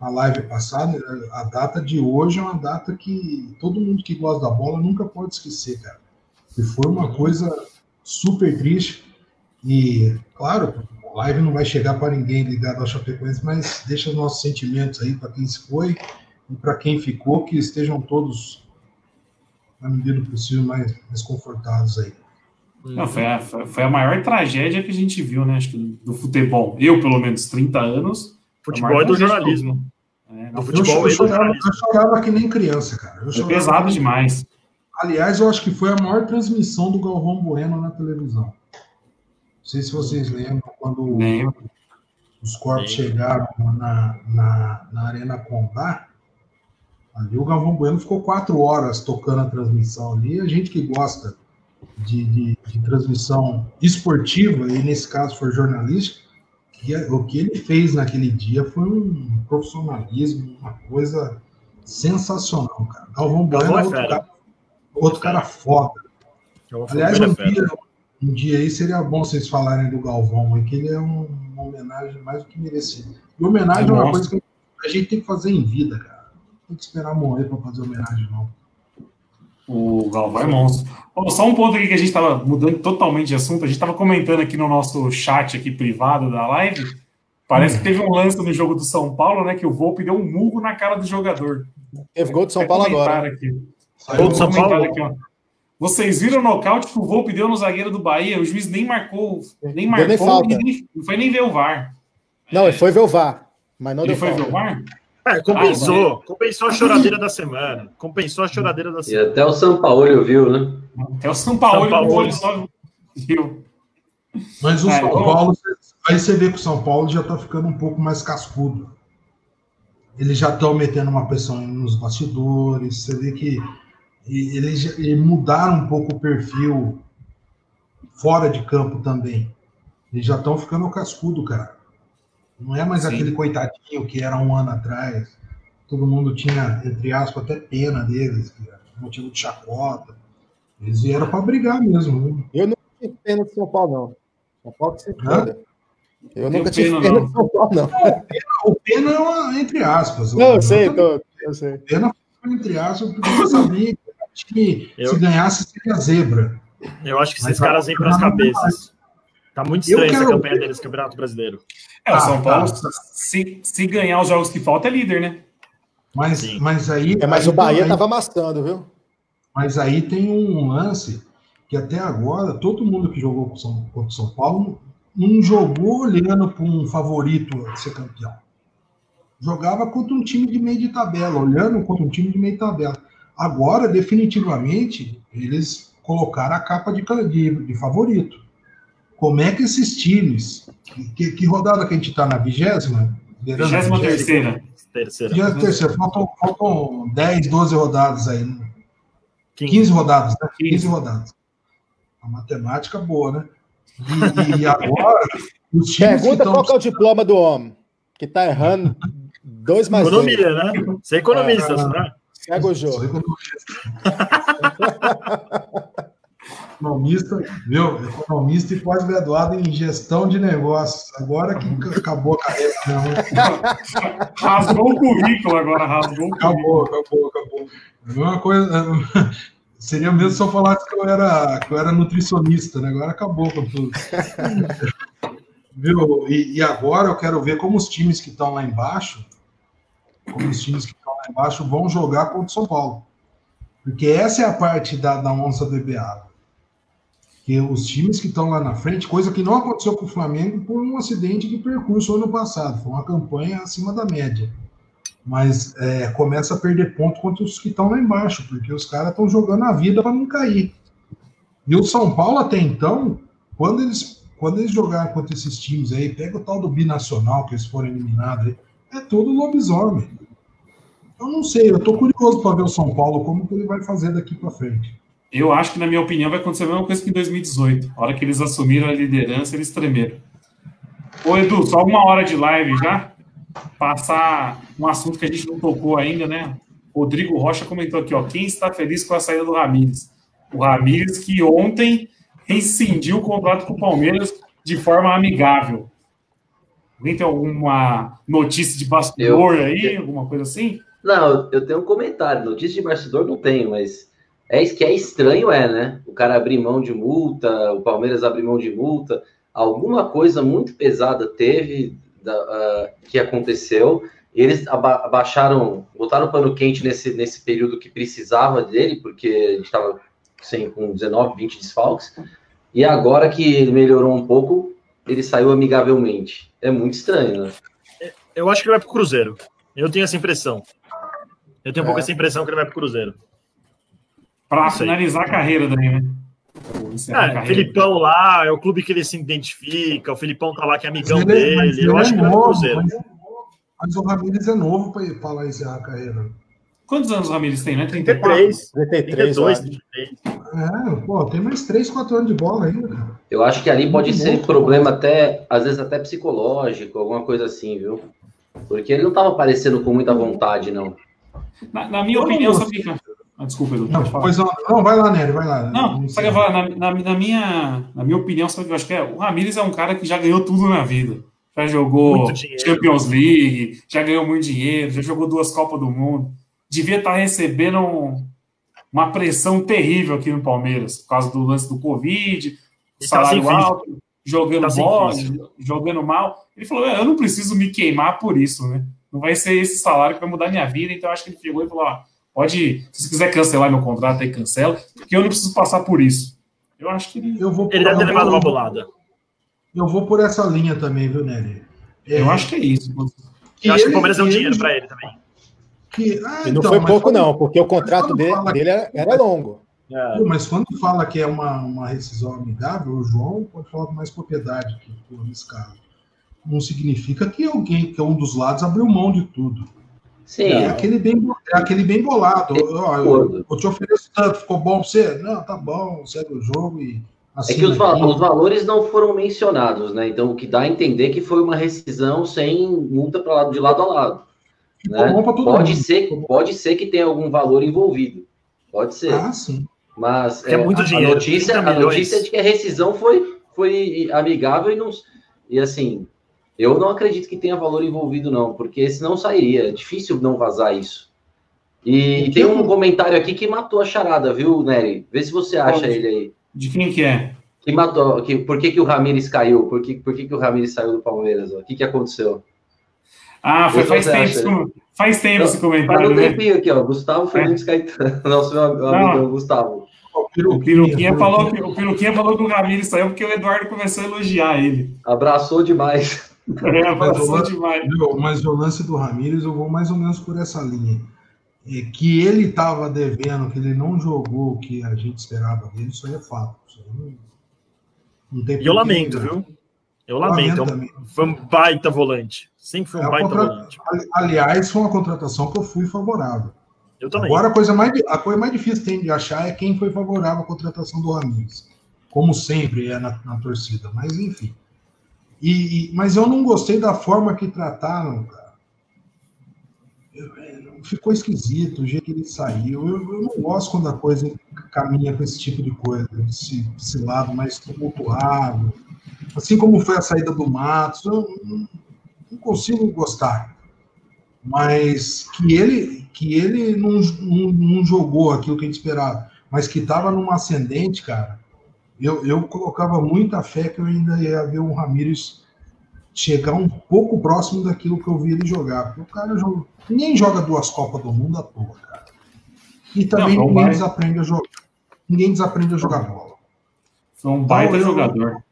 Speaker 6: na live passada. A data de hoje é uma data que todo mundo que gosta da bola nunca pode esquecer, cara. E foi uma coisa super triste. E, claro, a live não vai chegar para ninguém ligado ao Chapecoense, mas deixa os nossos sentimentos aí para quem se foi e para quem ficou, que estejam todos, na medida do possível, mais, mais confortados aí.
Speaker 2: Não, foi, a, foi a maior tragédia que a gente viu, né? Acho que do futebol. Eu, pelo menos, 30 anos.
Speaker 4: Futebol é do jornalismo.
Speaker 6: É, do futebol eu, eu, chorava, eu chorava que nem criança, cara. Eu
Speaker 2: foi pesado demais.
Speaker 6: Aliás, eu acho que foi a maior transmissão do Galvão Bueno na televisão. Não sei se vocês lembram quando Lembro. os corpos Lembro. chegaram na, na, na Arena Condá. Ali o Galvão Bueno ficou quatro horas tocando a transmissão ali. A gente que gosta de, de, de, transmissão esportiva, e nesse caso foi jornalística, que é, o que ele fez naquele dia foi um profissionalismo, uma coisa sensacional, cara. Galvão Bueno é outro cara, Outro cara foda. Aliás, um dia, um dia aí seria bom vocês falarem do Galvão, que ele é um, uma homenagem mais do que merecida. E homenagem é, é uma coisa que a gente tem que fazer em vida, cara. Não tem que esperar morrer para fazer homenagem, não.
Speaker 2: O Galvão é monstro. Oh, só um ponto aqui que a gente estava mudando totalmente de assunto. A gente estava comentando aqui no nosso chat aqui privado da live. Parece que teve um lance no jogo do São Paulo, né? Que o Volpe deu um murro na cara do jogador.
Speaker 3: Teve gol do São Paulo agora.
Speaker 2: Aqui. Gol do São Paulo. Aqui, ó. Vocês viram o nocaute que o Volpe deu no zagueiro do Bahia? O juiz nem marcou, nem marcou, nem falta. Nem, não foi nem ver o VAR.
Speaker 3: Não, ele foi ver o VAR, mas não
Speaker 2: ele foi falta. ver o VAR?
Speaker 4: É, compensou. Ah, compensou a choradeira da semana. Compensou a choradeira da semana.
Speaker 5: E até o São Paulo viu, né?
Speaker 2: Até o São Paulo, São Paulo. só viu.
Speaker 6: Mas o é, São Paulo, aí você vê que o São Paulo já tá ficando um pouco mais cascudo. Eles já estão metendo uma pressão nos bastidores. Você vê que eles mudaram um pouco o perfil fora de campo também. Eles já estão ficando cascudo, cara. Não é mais Sim. aquele coitadinho que era um ano atrás. Todo mundo tinha, entre aspas, até pena deles, que era motivo de chacota. Eles vieram para brigar mesmo. Viu?
Speaker 3: Eu não tive pena de São Paulo, não. São Paulo que se foda. Eu nunca tive pena, pena de São Paulo, não. não
Speaker 6: o pena é uma, entre aspas.
Speaker 3: Não, eu sei, tô, eu sei.
Speaker 6: Pena foi entre aspas, porque eu sabia que eu... se ganhasse seria zebra.
Speaker 4: Eu acho que esses caras vêm para as cabeças. Tá muito estranho quero... essa campanha deles, Campeonato Brasileiro.
Speaker 2: É, o São ah, Paulo, tá. se, se ganhar os jogos que faltam, é líder, né?
Speaker 6: Mas, mas aí.
Speaker 3: É, mas
Speaker 6: aí,
Speaker 3: o Bahia aí, tava amassando, viu?
Speaker 6: Mas aí tem um lance que até agora todo mundo que jogou São, contra o São Paulo não jogou olhando para um favorito a ser campeão. Jogava contra um time de meio de tabela, olhando contra um time de meio de tabela. Agora, definitivamente, eles colocaram a capa de, de, de favorito como é que esses times. Que, que rodada que a gente está na vigésima?
Speaker 2: Vigésima terceira.
Speaker 6: Terceira. Vigésima terceira. Faltam, faltam 10, 12 rodadas aí. 15, 15 rodadas, né? 15. 15 rodadas. A matemática boa, né? E, e agora.
Speaker 3: Os times Pergunta qual é o diploma do homem. Que está errando dois mais
Speaker 4: Economia, né? Você é economista, é, né?
Speaker 3: Cega o jogo.
Speaker 6: Economista. viu? Economista e pós-graduado em gestão de negócios. Agora que acabou a carreira.
Speaker 2: Não. rasgou o currículo agora, rasgou o
Speaker 6: Acabou, acabou, acabou. Uma coisa. Seria mesmo se eu falasse que eu era, que eu era nutricionista, né? Agora acabou com tudo. Viu? E, e, agora eu quero ver como os times que estão lá embaixo, como os times que estão lá embaixo vão jogar contra o São Paulo. Porque essa é a parte da, da onça beber água que os times que estão lá na frente, coisa que não aconteceu com o Flamengo por um acidente de percurso ano passado, foi uma campanha acima da média. Mas é, começa a perder ponto contra os que estão lá embaixo, porque os caras estão jogando a vida para não cair. E o São Paulo, até então, quando eles, quando eles jogaram contra esses times aí, pega o tal do binacional que eles foram eliminados aí, é todo lobisomem. Eu não sei, eu tô curioso para ver o São Paulo, como que ele vai fazer daqui para frente.
Speaker 2: Eu acho que, na minha opinião, vai acontecer a mesma coisa que em 2018. A hora que eles assumiram a liderança, eles tremeram. Ô, Edu, só uma hora de live já. Passar um assunto que a gente não tocou ainda, né? Rodrigo Rocha comentou aqui, ó. Quem está feliz com a saída do Ramires? O Ramires que ontem rescindiu o contrato com o Palmeiras de forma amigável. Alguém tem alguma notícia de bastidor eu, aí? Alguma coisa assim?
Speaker 5: Não, eu tenho um comentário. Notícia de bastidor não tenho, mas é isso que é estranho, é, né? O cara abrir mão de multa, o Palmeiras abrir mão de multa. Alguma coisa muito pesada teve da, uh, que aconteceu. Eles aba abaixaram, botaram o pano quente nesse, nesse período que precisava dele, porque a gente estava com 19, 20 desfalques. E agora que ele melhorou um pouco, ele saiu amigavelmente. É muito estranho, né?
Speaker 4: Eu acho que ele vai para o Cruzeiro. Eu tenho essa impressão. Eu tenho um é. pouco essa impressão que ele vai para o Cruzeiro.
Speaker 2: Para finalizar a carreira daí, né?
Speaker 4: É, Filipão lá, é o clube que ele se identifica, o Filipão tá lá que é amigão ele, é- dele. Eu acho é que é o Cruzeiro.
Speaker 6: Mas, mas, o Ramires é novo para falar encerrar a carreira.
Speaker 2: Quantos anos o Ramires tem, né?
Speaker 4: 33. 33, 32, 33.
Speaker 6: É, pô, tem mais 3, 4 anos de bola ainda, cara.
Speaker 5: Eu acho que ali pode Muito ser bom, problema até, às vezes até psicológico, alguma coisa assim, viu? Porque ele não tava aparecendo com muita vontade, não.
Speaker 2: Na, na minha eu opinião, sabe, Ah, desculpa, Edu.
Speaker 6: Não, pois não, não, vai lá, Nery, vai lá.
Speaker 2: Não, só que eu falar, na, na, na, minha, na minha opinião, sabe o que eu acho que é? O Ramires é um cara que já ganhou tudo na vida. Já jogou Champions League, já ganhou muito dinheiro, já jogou duas Copas do Mundo. Devia estar tá recebendo um, uma pressão terrível aqui no Palmeiras, por causa do lance do Covid, tá salário tá alto, jogando tá bola, jogando mal. Ele falou: eu não preciso me queimar por isso, né? Não vai ser esse salário que vai mudar minha vida. Então, acho que ele chegou e falou: ó, pode, se você quiser cancelar meu contrato, aí cancela, porque eu não preciso passar por isso. Eu acho que ele.
Speaker 6: Eu vou
Speaker 4: ele deve ter levado uma bolada.
Speaker 6: Eu vou por essa linha também, viu, Nery?
Speaker 2: É, eu acho que é isso.
Speaker 4: Eu acho que o Palmeiras deu dinheiro para ele também.
Speaker 3: Que, ah, e não então, foi pouco, não, porque o contrato dele, dele era, era longo.
Speaker 6: É. Mas quando fala que é uma, uma rescisão amigável, o João pode falar com mais propriedade que nesse caso. Não significa que alguém, que é um dos lados, abriu mão de tudo. Sim. É aquele bem, é aquele bem bolado. Eu, eu, eu, te ofereço tanto, ficou bom pra você? Não, tá bom, segue o jogo e.
Speaker 5: Assim, é que os, os, valores não foram mencionados, né? Então, o que dá a entender que foi uma rescisão sem multa para lado de lado a lado. Né? Pode, mundo. ser, pode ser que tenha algum valor envolvido. Pode ser.
Speaker 6: Ah, sim.
Speaker 5: Mas é, é muito a, dinheiro. A notícia, a notícia de que a rescisão foi, foi amigável e não. E assim, eu não acredito que tenha valor envolvido, não, porque senão sairia. É difícil não vazar isso. E, tem um comentário aqui que matou a charada, viu, Nery? Vê se você acha Pode. ele aí.
Speaker 2: De quem que é?
Speaker 5: Que matou. Que, por que, que o Ramires caiu? Por que, por que, que o Ramires saiu do Palmeiras? Ó? O que, que aconteceu?
Speaker 2: Ah, foi, faz, tempo, faz tempo esse comentário. Faz um
Speaker 5: né? tempinho aqui, ó. Gustavo Fernandes é. Caetano. Nosso meu amigo Gustavo.
Speaker 2: O Piruquinha, falou que, o Piruquinha falou que o Ramires saiu porque o Eduardo começou a elogiar ele.
Speaker 5: Abraçou demais.
Speaker 2: É, mas, demais.
Speaker 6: Mas o lance do Ramires, eu vou mais ou menos por essa linha. É que ele estava devendo, que ele não jogou o que a gente esperava dele, isso aí é fato. Aí
Speaker 4: não, não tem e eu lamento, viu? Eu lamento. lamento é um, foi um baita volante. Sempre foi um é baita contra... volante.
Speaker 6: Aliás, foi uma contratação que eu fui favorável.
Speaker 4: Eu também.
Speaker 6: Agora, a coisa mais, a coisa mais difícil tem de achar é quem foi favorável à contratação do Ramires. Como sempre é na, na torcida. Mas, enfim. E, mas eu não gostei da forma que trataram, cara. Ficou esquisito o jeito que ele saiu. Eu, eu, não gosto quando a coisa caminha com esse tipo de coisa, esse, esse lado mais tumultuado. Assim como foi a saída do Matos, eu não, não consigo gostar. Mas que ele, que ele não, não, não jogou aquilo que a gente esperava, mas que estava numa ascendente, cara. Eu, eu colocava muita fé que eu ainda ia ver o Ramires chegar um pouco próximo daquilo que eu vi ele jogar. Porque o cara joga, ninguém joga duas Copas do Mundo à toa, cara. E também não, ninguém mais... desaprende a jogar. Ninguém desaprende a jogar bola.
Speaker 2: Foi um baita então, jogador.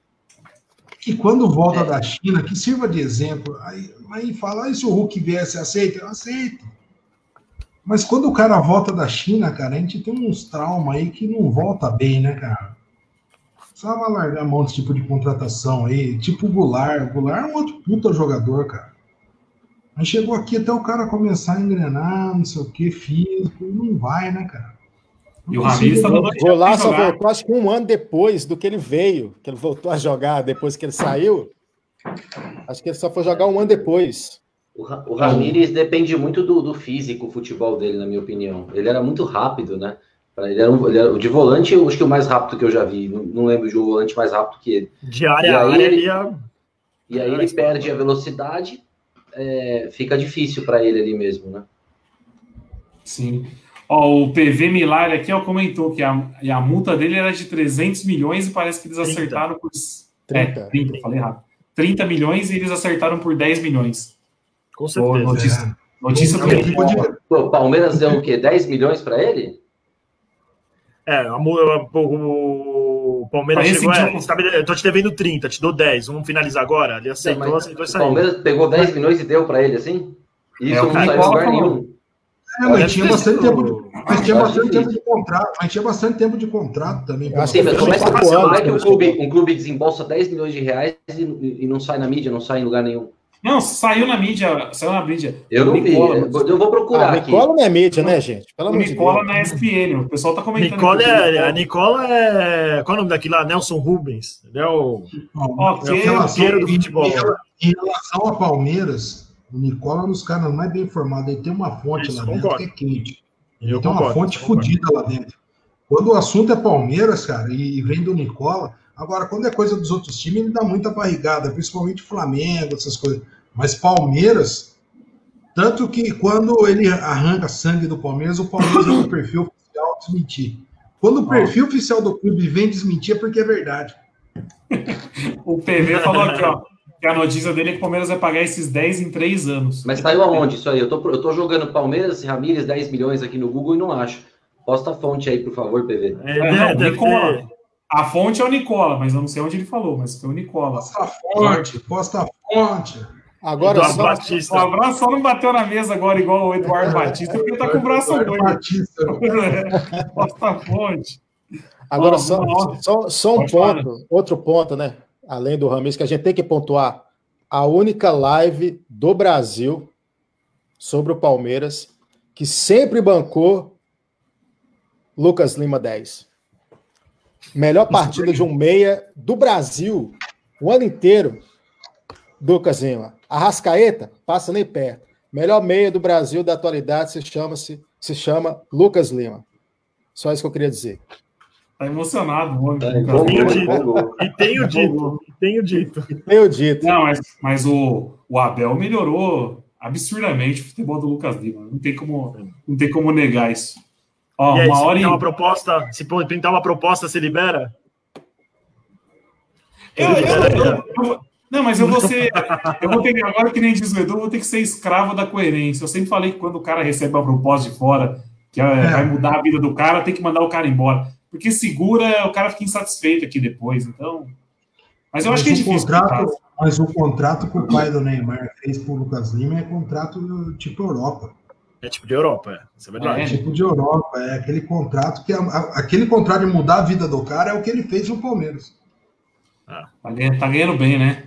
Speaker 6: Que quando volta é. da China, que sirva de exemplo. Aí, aí fala, ah, se o Hulk viesse, aceita? Eu aceito. Mas quando o cara volta da China, cara, a gente tem uns traumas aí que não volta bem, né, cara? Precisava largar a mão desse tipo de contratação aí, tipo o Goulart. O Goulart é um outro puta jogador, cara. Aí chegou aqui até o cara começar a engrenar, não sei o que, físico, não vai, né, cara?
Speaker 2: Não e o Ramires tá dando
Speaker 3: Goulart só voltou acho que um ano depois do que ele veio, que ele voltou a jogar depois que ele saiu. Acho que ele só foi jogar um ano depois.
Speaker 5: O, o Ramires depende muito do, do físico, o futebol dele, na minha opinião. Ele era muito rápido, né? Ele era, um, ele era, de volante, eu acho que o mais rápido que eu já vi. Não, não lembro de um volante mais rápido que ele.
Speaker 4: De área e aí, ele, ia...
Speaker 5: e aí ele perde a velocidade, é, fica difícil para ele ali mesmo, né?
Speaker 2: Sim. Ó, o PV Milari aqui ó, comentou que a, a multa dele era de 300 milhões e parece que eles 30. acertaram por. 30. É, 30, falei errado. 30 milhões e eles acertaram por 10 milhões.
Speaker 4: Com certeza.
Speaker 2: notícia, é. notícia
Speaker 5: do O Palmeiras deu o quê? 10 milhões para ele?
Speaker 4: É, a, o, o Palmeiras chegou. É, tá, eu tô te devendo 30, te dou 10. Vamos finalizar agora? Ele aceitou, Sim, aceitou
Speaker 5: O Palmeiras pegou 10 milhões e deu para ele assim? Isso é, não saiu em lugar nenhum.
Speaker 6: É, mas tinha bastante tempo de, mas tinha bastante tempo de contrato, mas tinha bastante tempo de contrato também.
Speaker 5: Sim, mas como é que, como é que um, clube, um clube desembolsa 10 milhões de reais e, e não sai na mídia, não sai em lugar nenhum?
Speaker 2: Não, saiu na mídia, saiu na mídia.
Speaker 5: Eu não Nicola, vi, eu vou procurar ah,
Speaker 3: aqui. Nicola não é mídia, né, gente?
Speaker 2: Pelo amor Nicola de Deus. na ESPN, o pessoal tá comentando.
Speaker 4: Nicola é, a Nicola é, qual é o nome daquele lá? Nelson Rubens, ele é o,
Speaker 6: okay. é o relação, do futebol. Em, em, relação a Palmeiras, o Nicola é um dos caras mais bem informados, ele tem uma fonte Isso, lá dentro que é quente. Ele tem uma fonte fodida lá dentro. Quando o assunto é Palmeiras, cara, e vem do Nicola, agora quando é coisa dos outros times, ele dá muita barrigada, principalmente Flamengo, essas coisas. Mas Palmeiras, tanto que quando ele arranca sangue do Palmeiras, o Palmeiras no perfil oficial desmentir. Quando o perfil oficial do clube vem desmentir é porque é verdade.
Speaker 2: o PV falou aqui, ó. Que a notícia dele é que o Palmeiras vai pagar esses 10 em 3 anos.
Speaker 5: Mas saiu aonde isso aí? Eu tô, eu tô jogando Palmeiras e Ramírez 10 milhões aqui no Google e não acho. Posta a fonte aí, por favor, PV.
Speaker 2: É, é, não, Nicola. A fonte é o Nicola, mas eu não sei onde ele falou, mas foi o Nicola.
Speaker 6: Posta a fonte, posta a fonte.
Speaker 2: Agora Eduardo só, Batista. O abraço só não bateu na mesa agora, igual o Eduardo Batista, porque tá com o braço doido. Batista. posta a fonte.
Speaker 3: Agora, só, só, só um ponto, outro ponto, né? Além do Ramis, que a gente tem que pontuar. A única live do Brasil sobre o Palmeiras que sempre bancou Lucas Lima 10. Melhor partida de um meia do Brasil o ano inteiro. Lucas Lima. Arrascaeta, passa nem perto. Melhor meia do Brasil da atualidade se chama, -se, se chama Lucas Lima. Só isso que eu queria dizer.
Speaker 2: Tá emocionado, mano. Tá,
Speaker 4: e tenho dito. E tenho dito.
Speaker 3: E tenho dito.
Speaker 2: Não, mas, mas o, o Abel melhorou absurdamente o futebol do Lucas Lima. Não tem como, não tem como negar isso.
Speaker 4: Ó, aí, uma hora se uma proposta, se pintar uma proposta, se libera?
Speaker 2: Eu, eu, eu, não, mas eu vou ser. Eu vou ter agora que nem diz o Edu, eu vou ter que ser escravo da coerência. Eu sempre falei que quando o cara recebe uma proposta de fora, que é, é. vai mudar a vida do cara, tem que mandar o cara embora porque segura, o cara fica insatisfeito aqui depois. Então. Mas eu mas acho que é difícil.
Speaker 6: Contrato, mas o contrato que o pai do Neymar fez o Lucas Lima é contrato tipo Europa.
Speaker 4: É tipo de Europa, é. Isso é verdade.
Speaker 6: É tipo de Europa, é aquele contrato que a, aquele contrato de mudar a vida do cara é o que ele fez no Palmeiras.
Speaker 2: Ah. Tá, ganhando, tá ganhando bem, né?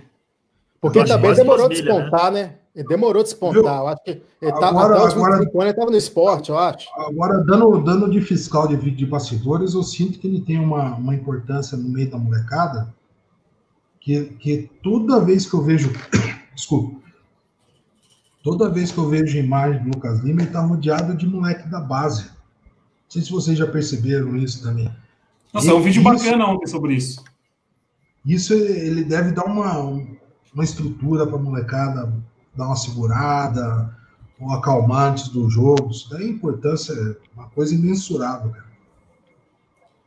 Speaker 3: Porque também demorou a descontar, né? né? Ele demorou a despontar. Eu acho que ele tá, agora, até os agora, anos estava no esporte, eu acho.
Speaker 6: Agora, dando, dando de fiscal de, de bastidores, eu sinto que ele tem uma, uma importância no meio da molecada que, que toda vez que eu vejo. Desculpa. Toda vez que eu vejo imagem do Lucas Lima, ele está rodeado de moleque da base. Não sei se vocês já perceberam isso também.
Speaker 2: Nossa, e, é um vídeo isso, bacana ontem sobre isso.
Speaker 6: Isso ele deve dar uma, uma estrutura para a molecada dar uma segurada, ou acalmar antes do jogo. Isso daí a importância é uma coisa imensurável, cara.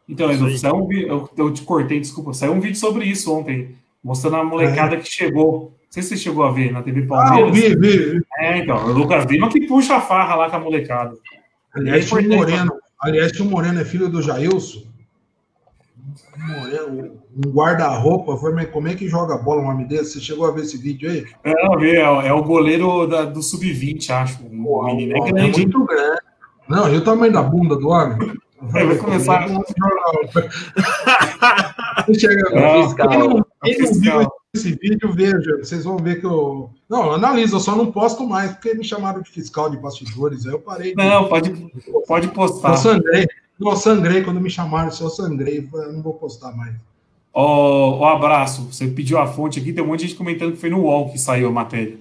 Speaker 2: Então, Edu, saiu um, eu, eu te cortei, desculpa. Saiu um vídeo sobre isso ontem, mostrando a molecada é. que chegou. Não sei se você chegou a ver na TV Palmeiras. Ah, vi, vi, vi. É, então, o Lucas Lima que puxa a farra lá com a molecada.
Speaker 6: Aliás, o Moreno, aliás, o Moreno é filho do Jailson um guarda-roupa, foi, como é que joga bola um homem desse? Você chegou a ver esse vídeo aí?
Speaker 2: É, é, é o goleiro da, do Sub-20, acho. O menino
Speaker 6: é, é muito grande. Não, e o tamanho da bunda do homem?
Speaker 2: É, vai começar.
Speaker 6: Chega, não, quem não, quem não viu esse vídeo, veja. Vocês vão ver que eu. Não, eu analiso, eu só não posto mais, porque me chamaram de fiscal de bastidores. Aí eu parei.
Speaker 2: Não, pode, pode postar. Eu
Speaker 6: sangrei. Eu sangrei quando me chamaram, se eu sangrei, eu não vou postar mais.
Speaker 2: Ó, oh, abraço. Você pediu a fonte aqui, tem um monte de gente comentando que foi no UOL que saiu a matéria.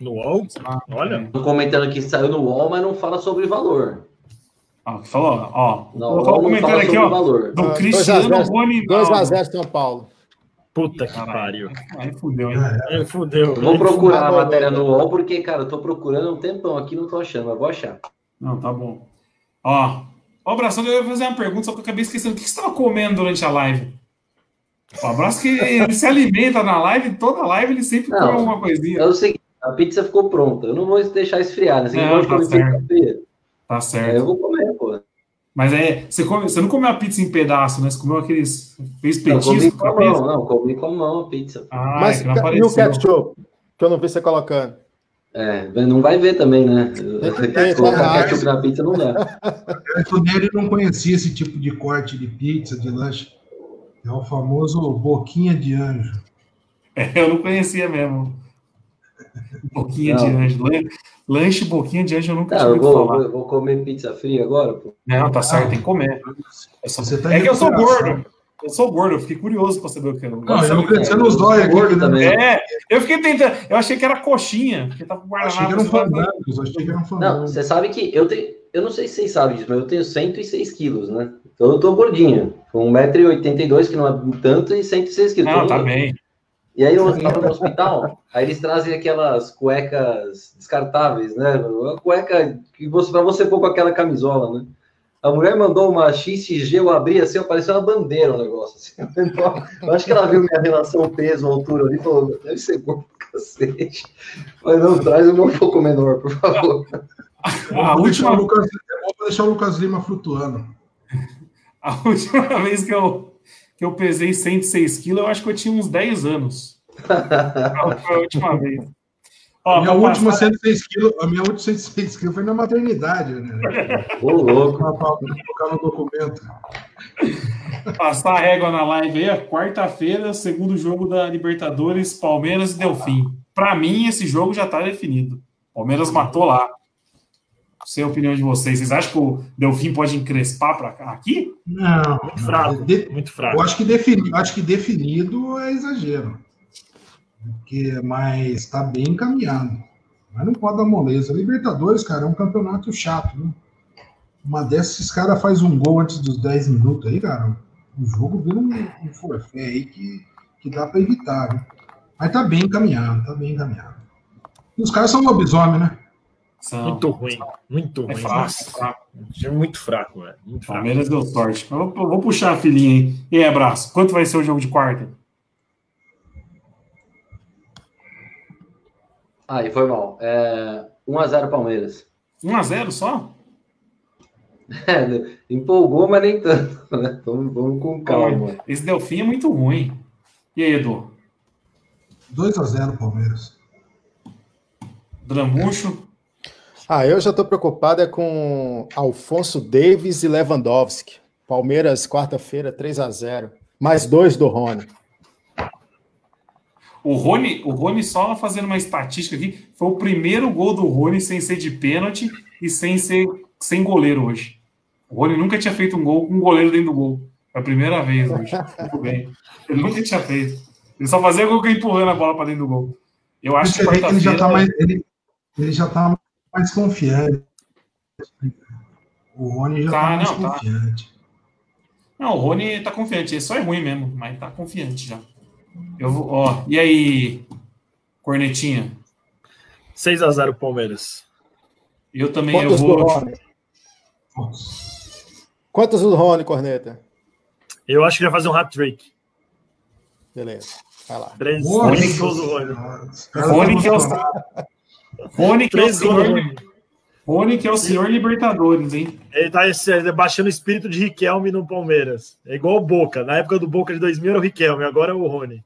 Speaker 4: No UOL? Ah, Olha.
Speaker 5: Tô comentando que saiu no UOL, mas não fala sobre valor.
Speaker 2: Ah, falou, ó. Não, o comentário aqui, ó. Valor. Do ah, Cristiano Rony.
Speaker 3: 2x0 São Paulo.
Speaker 4: Puta que pariu.
Speaker 2: Aí fudeu, hein?
Speaker 4: Aí fudeu.
Speaker 5: vou procurar a matéria no UOL, porque, cara, eu tô procurando um tempão aqui, não tô achando, mas vou achar.
Speaker 2: Não, tá bom. Ó, o abraço, eu ia fazer uma pergunta, só que eu acabei esquecendo. O que você estava comendo durante a live? O abraço que ele se alimenta na live, toda live ele sempre não, come alguma coisinha.
Speaker 5: É o seguinte, a pizza ficou pronta. Eu não vou deixar esfriar, né? Você
Speaker 2: não,
Speaker 5: tá
Speaker 2: certo. Tá certo. É,
Speaker 5: eu vou comer, pô.
Speaker 2: Mas é, você, come, você não comeu a pizza em pedaço, né? Você comeu aqueles. Fez petisco
Speaker 5: não, com a mão, não, comi com a mão a pizza.
Speaker 3: Ah, Mas é e o ketchup? Que eu não vi você colocando.
Speaker 5: É, não vai ver também, né? Colocar ketchup na pizza não dá.
Speaker 6: O dele não conhecia esse tipo de corte de pizza, de lanche. É o famoso boquinha de anjo.
Speaker 2: É, eu não conhecia mesmo. Boquinha não. de anjo. Lanche boquinha de anjo eu nunca
Speaker 5: tinha ouvido falar. Vou, vou comer pizza fria agora? Pô.
Speaker 2: Não, tá certo, tem que comer. É, só... é que eu sou gordo. Eu sou gordo, eu fiquei curioso para saber o que era.
Speaker 6: Não, eu crescendo os dói aqui.
Speaker 5: Gordo também.
Speaker 2: É, eu fiquei tentando. Eu achei que era coxinha, porque tava com
Speaker 6: Achei que eram fandangos, achei que eram
Speaker 5: Não,
Speaker 6: fandangos.
Speaker 5: você sabe que eu tenho. Eu não sei se vocês sabem disso, mas eu tenho 106 quilos, né? Então eu tô gordinho. Com 1,82m, que não é tanto, e 106 quilos.
Speaker 2: Não, tá bem.
Speaker 5: E aí eu tava no hospital, aí eles trazem aquelas cuecas descartáveis, né? Uma cueca que você, pra você pôr com aquela camisola, né? A mulher mandou uma XG, eu abri assim, apareceu uma bandeira o negócio. Assim. Então, eu acho que ela viu minha relação peso-altura ali e falou, deve ser pra cacete. Mas não, traz uma um pouco menor, por favor.
Speaker 2: A
Speaker 6: deixar
Speaker 2: última,
Speaker 6: o Lucas, vou deixar o Lucas Lima flutuando.
Speaker 2: a última vez que eu, que eu pesei 106 quilos, eu acho que eu tinha uns 10 anos. Foi a última vez. Ó,
Speaker 6: minha última
Speaker 2: passar-
Speaker 6: 106 quilos, a minha última 106 quilos foi na maternidade, né?
Speaker 5: Ô, louco.
Speaker 6: Pra pra colocar no documento.
Speaker 2: Passar a régua na live aí, ó, quarta-feira, segundo jogo da Libertadores, Palmeiras e Delfim. Para mim, esse jogo já tá definido. Palmeiras matou lá. Sei a opinião de vocês. Vocês acham que o Delfim pode encrespar para cá? Aqui?
Speaker 6: Não,
Speaker 4: Muito fraco.
Speaker 6: de-
Speaker 4: Muito
Speaker 6: eu
Speaker 4: fraco.
Speaker 6: acho que, defini, acho que definido é exagero. Porque, mas está bem encaminhado. Mas não pode dar moleza. Libertadores, cara, é um campeonato chato, né? Uma dessas, esses caras faz um gol antes dos 10 minutos aí, cara. O jogo vira um, um forfé aí que, que dá para evitar, né? Mas tá bem encaminhado, tá bem encaminhado. E os caras são lobisomem, né?
Speaker 2: São.
Speaker 4: Muito ruim. Muito
Speaker 2: É
Speaker 4: ruim.
Speaker 2: é fraco.
Speaker 4: time muito fraco, velho. Muito fraco.
Speaker 2: Palmeiras deu sorte. Eu vou, eu vou puxar a filhinha aí. E aí, abraço. Quanto vai ser o jogo de quarta?
Speaker 5: Aí, foi mal. É, 1x0 Palmeiras.
Speaker 2: 1x0 só?
Speaker 5: É, empolgou, mas nem tanto, né? Vamos, vamos com calma.
Speaker 2: Esse Delfim é muito ruim. E aí, Edu?
Speaker 6: 2x0 Palmeiras.
Speaker 2: Dramucho?
Speaker 3: Ah, eu já estou preocupado é com Alfonso Davis e Lewandowski. Palmeiras, quarta-feira, 3 a 0 Mais dois do Rony.
Speaker 2: O Rony, o Rony, só fazendo uma estatística aqui, foi o primeiro gol do Rony sem ser de pênalti e sem ser sem goleiro hoje. O Rony nunca tinha feito um gol com um goleiro dentro do gol. Foi a primeira vez hoje. Muito bem. Ele nunca tinha feito. Ele só fazia gol empurrando a bola para dentro do gol. Eu acho que
Speaker 6: que ele já tá
Speaker 2: quarta-feira-
Speaker 6: mais, ele, ele já tá mais confiante. O Rony já
Speaker 2: Tá,
Speaker 6: tá, mais
Speaker 2: não, tá.
Speaker 6: confiante.
Speaker 2: Não, o Rony tá confiante. Ele só é ruim mesmo, mas tá confiante já. Eu vou, ó, e aí, Cornetinha?
Speaker 4: 6x0 Palmeiras.
Speaker 2: Eu também eu
Speaker 3: Quantos do
Speaker 2: vou.
Speaker 3: Rony? Quantos do Rony, Corneta?
Speaker 4: Eu acho que vai fazer um hat-trick.
Speaker 3: Beleza, vai lá.
Speaker 4: Três, três gols do Rony.
Speaker 2: Rony que é o-. Rony que é o
Speaker 4: Três gols do
Speaker 2: senhor,
Speaker 4: Rony.
Speaker 2: Rony que é o senhor Libertadores, hein?
Speaker 4: Ele tá esse- baixando o espírito de Riquelme no Palmeiras. É igual o Boca. Na época do Boca de 2000 era o Riquelme, agora é o Rony.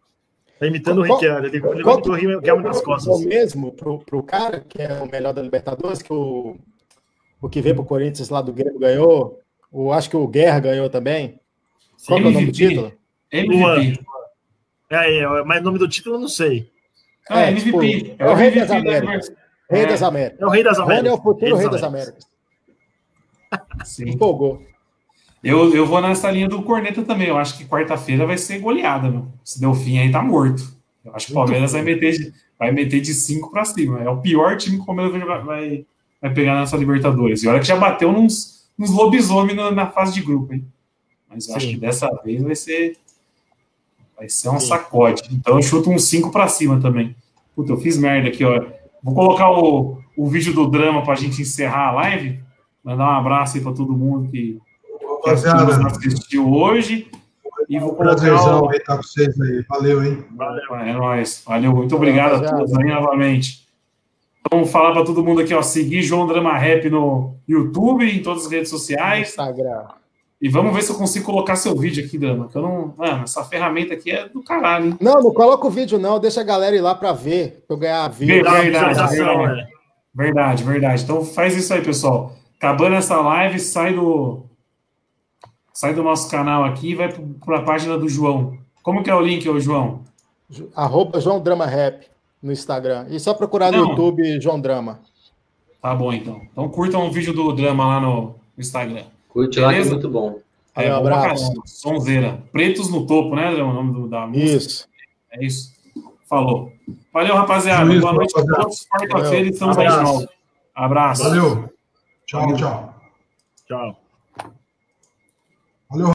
Speaker 4: Tá imitando o
Speaker 3: Qual-
Speaker 4: Riquelme. Ele
Speaker 3: Qual
Speaker 4: levantou o Riquelme nas
Speaker 3: o
Speaker 4: costas.
Speaker 3: mesmo pro, pro cara que é o melhor da Libertadores, que o, o que veio pro Corinthians lá do Grêmio ganhou? O, acho que o Guerra ganhou também. Qual que é o nome do
Speaker 2: MVP.
Speaker 3: título?
Speaker 2: MVP.
Speaker 4: É, é, mas o nome do título eu não sei.
Speaker 2: Ah,
Speaker 3: É,
Speaker 2: MVP.
Speaker 3: tipo, é o rei das Américas. Rei
Speaker 2: É.
Speaker 3: das Américas.
Speaker 4: É o Rei das
Speaker 3: Rony é
Speaker 4: Américas.
Speaker 3: o futuro rei das Américas.
Speaker 2: Sim.
Speaker 3: Empolgou.
Speaker 2: Eu, eu vou nessa linha do Corneta também. Eu acho que quarta-feira vai ser goleada, meu. Se deu fim aí, tá morto. Eu acho que o Palmeiras vai meter, de, vai meter de 5 para cima. É o pior time que o Palmeiras vai, vai, vai pegar nessa Libertadores. E olha que já bateu nos, nos lobisomens na, na fase de grupo, hein? Mas eu acho
Speaker 4: Sim.
Speaker 2: que dessa vez vai ser. Vai ser um
Speaker 4: Sim.
Speaker 2: sacode. Então eu chuto um 5 para cima também. Puta, eu fiz merda aqui, ó. Vou colocar o, o vídeo do drama pra gente encerrar a live. Mandar um abraço aí pra todo mundo que, que assistiu, hoje. E vou colocar
Speaker 6: prazerzão
Speaker 2: o,
Speaker 6: aí tá com vocês aí. Valeu, hein?
Speaker 2: Valeu, é nóis. Valeu, muito obrigado a
Speaker 3: Rapaziada.
Speaker 2: todos aí novamente. Vamos falar para todo mundo aqui, ó, seguir João Drama Rap no YouTube, em todas as redes sociais.
Speaker 3: Instagram.
Speaker 2: E vamos ver se eu consigo colocar seu vídeo aqui, Drama. Que eu não. Mano, essa ferramenta aqui é do caralho, hein?
Speaker 3: Não, não coloca o vídeo, não. Deixa a galera ir lá pra ver, pra eu ganhar
Speaker 4: uma
Speaker 2: Verdade,
Speaker 4: visualização,
Speaker 2: verdade.
Speaker 4: né?
Speaker 2: Verdade, verdade. Então faz isso aí, pessoal. Acabando essa live, sai do. Sai do nosso canal aqui e vai para a página do João. Como que é o link, ô João?
Speaker 3: Arroba João Drama Rap no Instagram. E só procurar no
Speaker 2: Não.
Speaker 3: YouTube João Drama.
Speaker 2: Tá bom, então. Então curtam o vídeo do drama lá no Instagram.
Speaker 5: Curte lá que é muito bom.
Speaker 2: É,
Speaker 3: um abraço.
Speaker 2: Sonzeira. Pretos no topo, né, André? O nome do- da música.
Speaker 3: Isso.
Speaker 2: É isso. Falou. Valeu, rapaziada. Boa noite a todos. Quarta-feira estamos aí de novo. Abraço.
Speaker 6: Valeu. Tchau, tchau.
Speaker 4: Tchau.